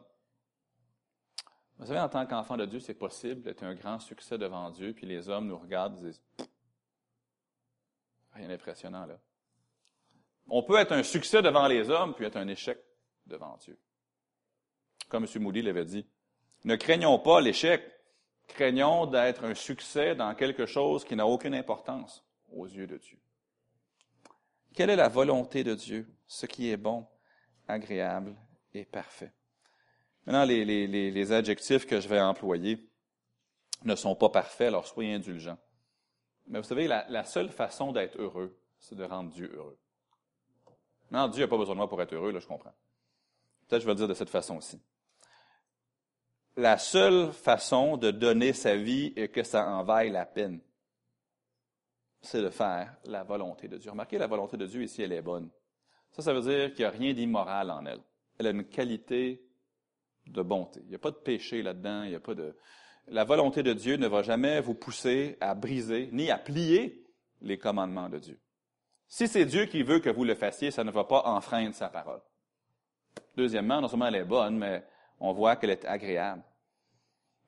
Vous savez, en tant qu'enfant de Dieu, c'est possible d'être un grand succès devant Dieu, puis les hommes nous regardent et disent Rien d'impressionnant là. On peut être un succès devant les hommes, puis être un échec devant Dieu. Comme M. Moody l'avait dit. Ne craignons pas l'échec, craignons d'être un succès dans quelque chose qui n'a aucune importance aux yeux de Dieu. Quelle est la volonté de Dieu, ce qui est bon, agréable et parfait? Maintenant, les, adjectifs que je vais employer ne sont pas parfaits, alors soyez indulgents. Mais vous savez, la, seule façon d'être heureux, c'est de rendre Dieu heureux. Non, Dieu n'a pas besoin de moi pour être heureux, là, je comprends. Peut-être je vais le dire de cette façon-ci. La seule façon de donner sa vie et que ça en vaille la peine, c'est de faire la volonté de Dieu. Remarquez, la volonté de Dieu ici, elle est bonne. Ça, ça veut dire qu'il n'y a rien d'immoral en elle. Elle a une qualité de bonté. Il n'y a pas de péché là-dedans, il n'y a pas de... La volonté de Dieu ne va jamais vous pousser à briser ni à plier les commandements de Dieu. Si c'est Dieu qui veut que vous le fassiez, ça ne va pas enfreindre sa parole. Deuxièmement, non seulement elle est bonne, mais on voit qu'elle est agréable.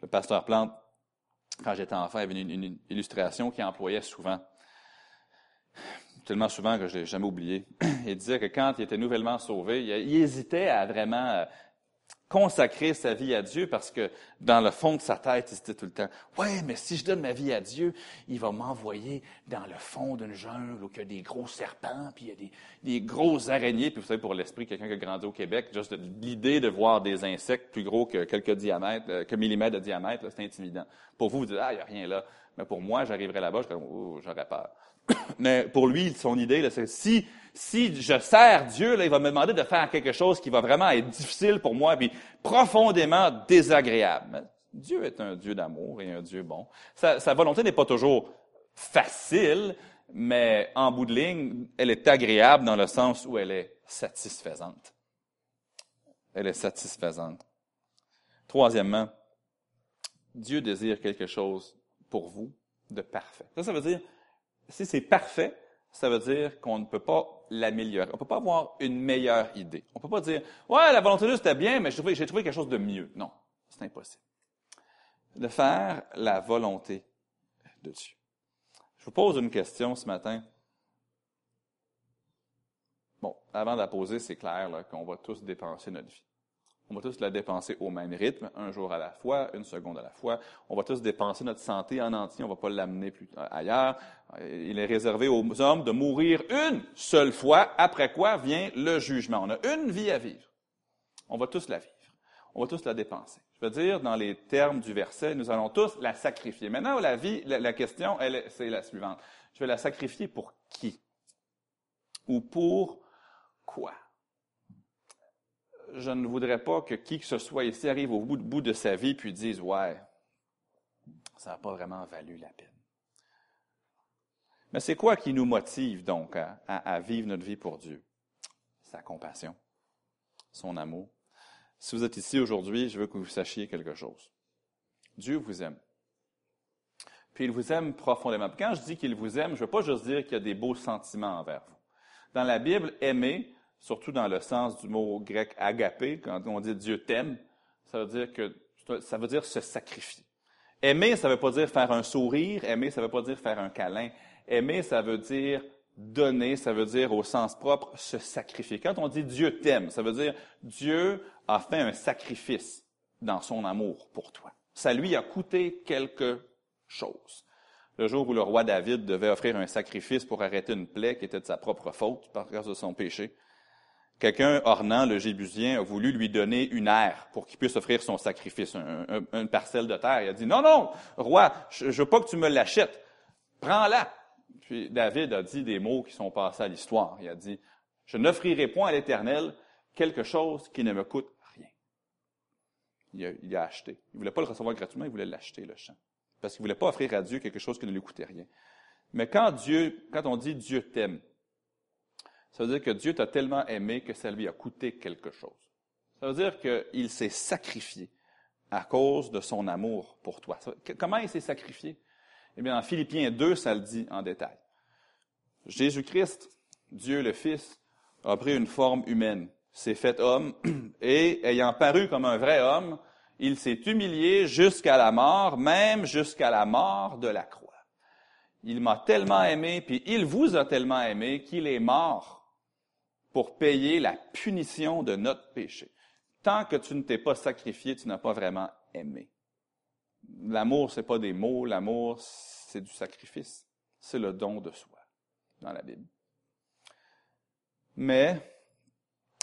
Le pasteur Plante, quand j'étais enfant, avait une, illustration qu'il employait souvent tellement souvent que je l'ai jamais oublié. Il disait que quand il était nouvellement sauvé, il, hésitait à vraiment euh, consacrer sa vie à Dieu parce que dans le fond de sa tête, il se disait tout le temps, ouais, mais si je donne ma vie à Dieu, il va m'envoyer dans le fond d'une jungle où il y a des gros serpents, puis il y a des, des grosses araignées. Puis vous savez, pour l'esprit, quelqu'un qui a grandi au Québec, juste l'idée de voir des insectes plus gros que quelques euh, millimètres de diamètre, c'est intimidant. Pour vous, vous dites, ah, il n'y a rien là. Mais pour moi, j'arriverais là-bas, oh, j'aurais peur. Mais pour lui, son idée, c'est si, si je sers Dieu, là, il va me demander de faire quelque chose qui va vraiment être difficile pour moi, puis profondément désagréable. Dieu est un Dieu d'amour et un Dieu bon. Sa, sa volonté n'est pas toujours facile, mais en bout de ligne, elle est agréable dans le sens où elle est satisfaisante. Elle est satisfaisante. Troisièmement, Dieu désire quelque chose pour vous de parfait. Ça, ça veut dire, si c'est parfait, ça veut dire qu'on ne peut pas l'améliorer. On ne peut pas avoir une meilleure idée. On ne peut pas dire, ouais, la volonté de Dieu, c'était bien, mais j'ai trouvé, trouvé quelque chose de mieux. Non, c'est impossible. De faire la volonté de Dieu. Je vous pose une question ce matin. Bon, avant de la poser, c'est clair qu'on va tous dépenser notre vie. On va tous la dépenser au même rythme, un jour à la fois, une seconde à la fois. On va tous dépenser notre santé en entier, on ne va pas l'amener plus ailleurs. Il est réservé aux hommes de mourir une seule fois, après quoi vient le jugement. On a une vie à vivre. On va tous la vivre. On va tous la dépenser. Je veux dire, dans les termes du verset, nous allons tous la sacrifier. Maintenant, la vie, la, question, c'est la suivante. Je vais la sacrifier pour qui? Ou pour quoi? Je ne voudrais pas que qui que ce soit ici arrive au bout de, sa vie puis dise, ouais, ça n'a pas vraiment valu la peine. Mais c'est quoi qui nous motive donc à, vivre notre vie pour Dieu? Sa compassion, son amour. Si vous êtes ici aujourd'hui, je veux que vous sachiez quelque chose. Dieu vous aime. Puis il vous aime profondément. quand je dis qu'il vous aime, je ne veux pas juste dire qu'il a des beaux sentiments envers vous. Dans la Bible, aimer, surtout dans le sens du mot grec agapé, quand on dit Dieu t'aime, ça veut dire se sacrifier. Aimer, ça ne veut pas dire faire un sourire. Aimer, ça veut pas dire faire un câlin. Aimer, ça veut dire donner, ça veut dire au sens propre se sacrifier. Quand on dit Dieu t'aime, ça veut dire Dieu a fait un sacrifice dans son amour pour toi. Ça lui a coûté quelque chose. Le jour où le roi David devait offrir un sacrifice pour arrêter une plaie qui était de sa propre faute par cause de son péché, quelqu'un, Ornan, le Jébusien, a voulu lui donner une aire pour qu'il puisse offrir son sacrifice, une parcelle de terre. Il a dit, non, non, roi, je ne veux pas que tu me l'achètes. Prends-la. Puis David a dit des mots qui sont passés à l'histoire. Il a dit, je n'offrirai point à l'Éternel quelque chose qui ne me coûte rien. Il a, acheté. Il voulait pas le recevoir gratuitement, il voulait l'acheter, le champ. Parce qu'il voulait pas offrir à Dieu quelque chose qui ne lui coûtait rien. Mais quand Dieu, quand on dit Dieu t'aime, ça veut dire que Dieu t'a tellement aimé que ça lui a coûté quelque chose. Ça veut dire qu'il s'est sacrifié à cause de son amour pour toi. Comment il s'est sacrifié? Eh bien, en Philippiens 2, ça le dit en détail. Jésus-Christ, Dieu le Fils, a pris une forme humaine, s'est fait homme, et ayant paru comme un vrai homme, il s'est humilié jusqu'à la mort, même jusqu'à la mort de la croix. Il m'a tellement aimé, puis il vous a tellement aimé qu'il est mort pour payer la punition de notre péché. Tant que tu ne t'es pas sacrifié, tu n'as pas vraiment aimé. L'amour, c'est pas des mots, l'amour, c'est du sacrifice. C'est le don de soi dans la Bible. Mais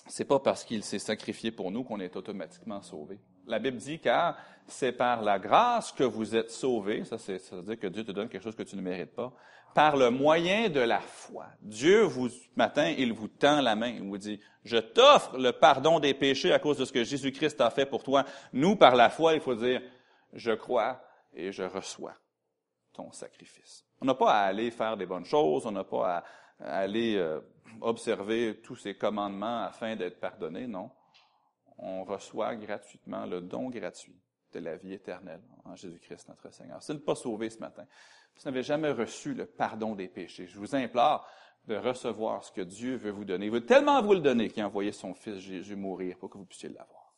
c'est pas parce qu'il s'est sacrifié pour nous qu'on est automatiquement sauvé. La Bible dit car c'est par la grâce que vous êtes sauvés, ça, c'est, ça veut dire que Dieu te donne quelque chose que tu ne mérites pas, par le moyen de la foi. Dieu vous, ce matin, il vous tend la main, il vous dit, je t'offre le pardon des péchés à cause de ce que Jésus-Christ a fait pour toi. Nous, par la foi, il faut dire, je crois et je reçois ton sacrifice. On n'a pas à aller faire des bonnes choses, on n'a pas à, aller euh, observer tous ces commandements afin d'être pardonné, non. On reçoit gratuitement le don gratuit de la vie éternelle en Jésus-Christ notre Seigneur. Si vous pas sauvé ce matin, vous n'avez jamais reçu le pardon des péchés, je vous implore de recevoir ce que Dieu veut vous donner. Il veut tellement vous le donner qu'il a envoyé son Fils Jésus mourir pour que vous puissiez l'avoir.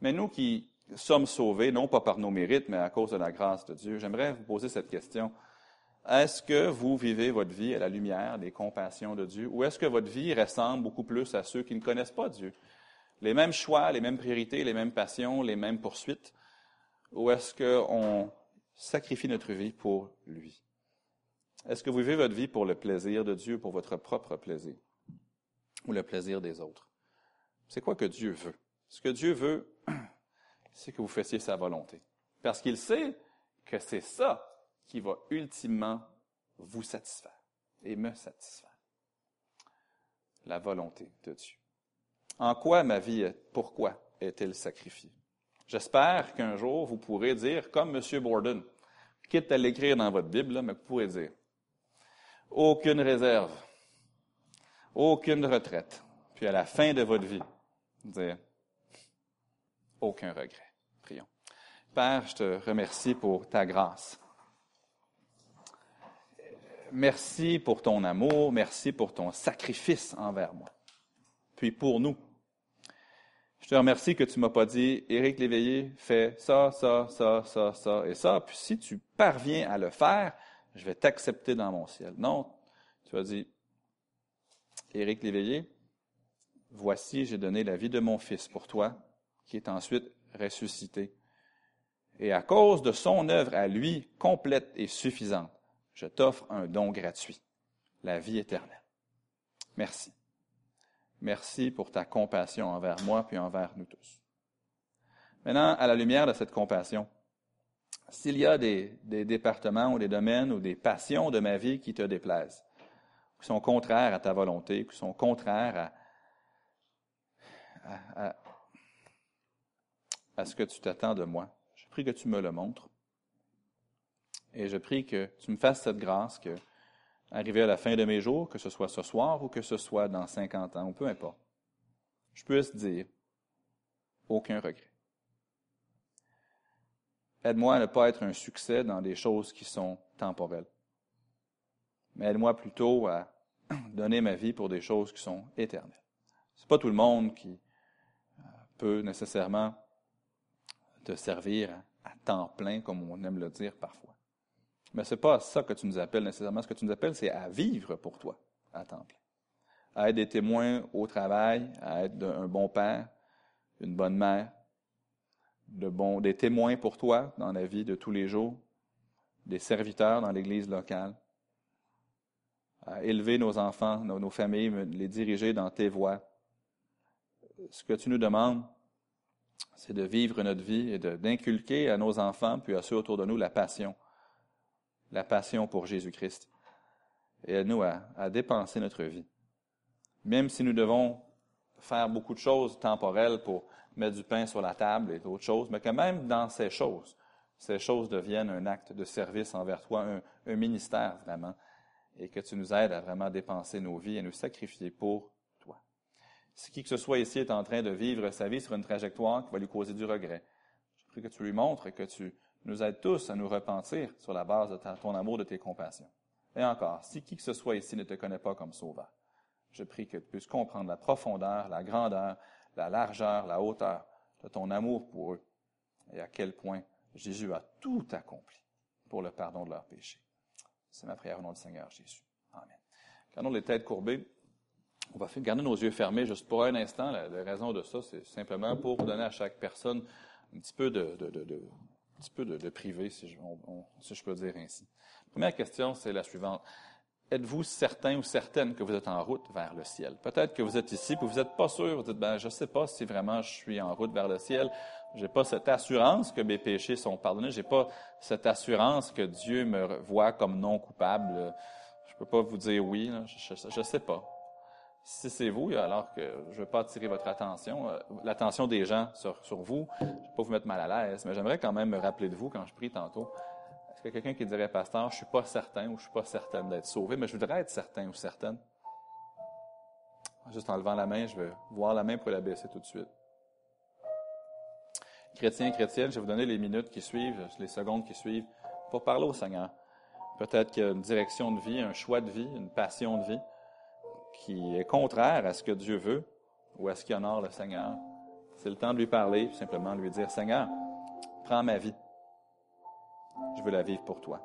Mais nous qui sommes sauvés, non pas par nos mérites, mais à cause de la grâce de Dieu. J'aimerais vous poser cette question. Est-ce que vous vivez votre vie à la lumière des compassions de Dieu ou est-ce que votre vie ressemble beaucoup plus à ceux qui ne connaissent pas Dieu? Les mêmes choix, les mêmes priorités, les mêmes passions, les mêmes poursuites? Ou est-ce qu'on sacrifie notre vie pour lui? Est-ce que vous vivez votre vie pour le plaisir de Dieu, pour votre propre plaisir ou le plaisir des autres? C'est quoi que Dieu veut? Ce que Dieu veut, c'est que vous fassiez sa volonté. Parce qu'il sait que c'est ça qui va ultimement vous satisfaire et me satisfaire. La volonté de Dieu. En quoi ma vie, pourquoi est-elle sacrifiée? J'espère qu'un jour vous pourrez dire, comme M. Borden, quitte à l'écrire dans votre Bible, mais vous pourrez dire, aucune réserve, aucune retraite, puis à la fin de votre vie, dire, aucun regret. Prions. Père, je te remercie pour ta grâce. Merci pour ton amour, merci pour ton sacrifice envers moi. Puis pour nous. Je te remercie que tu m'as pas dit, Éric Léveillé, fais ça, ça, ça, ça, ça et ça. Puis si tu parviens à le faire, je vais t'accepter dans mon ciel. Non, tu as dit, Éric Léveillé, voici, j'ai donné la vie de mon fils pour toi, qui est ensuite ressuscité. Et à cause de son œuvre à lui, complète et suffisante, je t'offre un don gratuit, la vie éternelle. Merci. Merci pour ta compassion envers moi puis envers nous tous. Maintenant, à la lumière de cette compassion, s'il y a des, départements ou des domaines ou des passions de ma vie qui te déplaisent, qui sont contraires à ta volonté, qui sont contraires à, à ce que tu t'attends de moi, je prie que tu me le montres. Et je prie que tu me fasses cette grâce que, arrivé à la fin de mes jours, que ce soit ce soir ou que ce soit dans 50 ans, ou peu importe, je puisse dire aucun regret. Aide-moi à ne pas être un succès dans des choses qui sont temporelles. Mais aide-moi plutôt à donner ma vie pour des choses qui sont éternelles. C'est pas tout le monde qui euh, peut nécessairement te servir à temps plein, comme on aime le dire parfois. Mais ce n'est pas ça que tu nous appelles nécessairement. Ce que tu nous appelles, c'est à vivre pour toi à temps plein. À être des témoins au travail, à être un bon père, une bonne mère, des témoins pour toi dans la vie de tous les jours, des serviteurs dans l'Église locale, à élever nos enfants, nos, nos familles, les diriger dans tes voies. Ce que tu nous demandes, c'est de vivre notre vie et d'inculquer à nos enfants, puis à ceux autour de nous, la passion. La passion pour Jésus-Christ. Et à nous à, dépenser notre vie. Même si nous devons faire beaucoup de choses temporelles pour mettre du pain sur la table et d'autres choses, mais que même dans ces choses, ces choses deviennent un acte de service envers toi, un, un ministère vraiment, et que tu nous aides à vraiment dépenser nos vies et nous sacrifier pour si qui que ce soit ici est en train de vivre sa vie sur une trajectoire qui va lui causer du regret, je prie que tu lui montres et que tu nous aides tous à nous repentir sur la base de ton amour, de tes compassions. Et encore, si qui que ce soit ici ne te connaît pas comme sauveur, je prie que tu puisses comprendre la profondeur, la grandeur, la largeur, la hauteur de ton amour pour eux et à quel point Jésus a tout accompli pour le pardon de leurs péchés. C'est ma prière au nom du Seigneur Jésus. Amen. Gardons les têtes courbées. On va garder nos yeux fermés juste pour un instant. La, raison de ça, c'est simplement pour donner à chaque personne un petit peu de, petit peu de, privé, si je, peux dire ainsi. Première question, c'est la suivante. Êtes-vous certain ou certaine que vous êtes en route vers le ciel? Peut-être que vous êtes ici, et vous n'êtes pas sûr. Vous dites, ben, je ne sais pas si vraiment je suis en route vers le ciel. J'ai pas cette assurance que mes péchés sont pardonnés. J'ai pas cette assurance que Dieu me voit comme non coupable. Je peux pas vous dire oui. Je ne sais pas. Si c'est vous, alors que je ne veux pas attirer votre attention, euh, l'attention des gens sur, vous, je ne veux pas vous mettre mal à l'aise, mais j'aimerais quand même me rappeler de vous quand je prie tantôt. Est-ce qu'il y a quelqu'un qui dirait, pasteur, je ne suis pas certain ou je ne suis pas certaine d'être sauvé, mais je voudrais être certain ou certaine? Juste en levant la main, je vais voir la main pour la baisser tout de suite. Chrétiens, chrétiennes, je vais vous donner les minutes qui suivent, les secondes qui suivent, pour parler au Seigneur. Peut-être qu'il y a une direction de vie, un choix de vie, une passion de vie qui est contraire à ce que Dieu veut ou à ce qui honore le Seigneur, c'est le temps de lui parler, simplement de lui dire, Seigneur, prends ma vie. Je veux la vivre pour toi.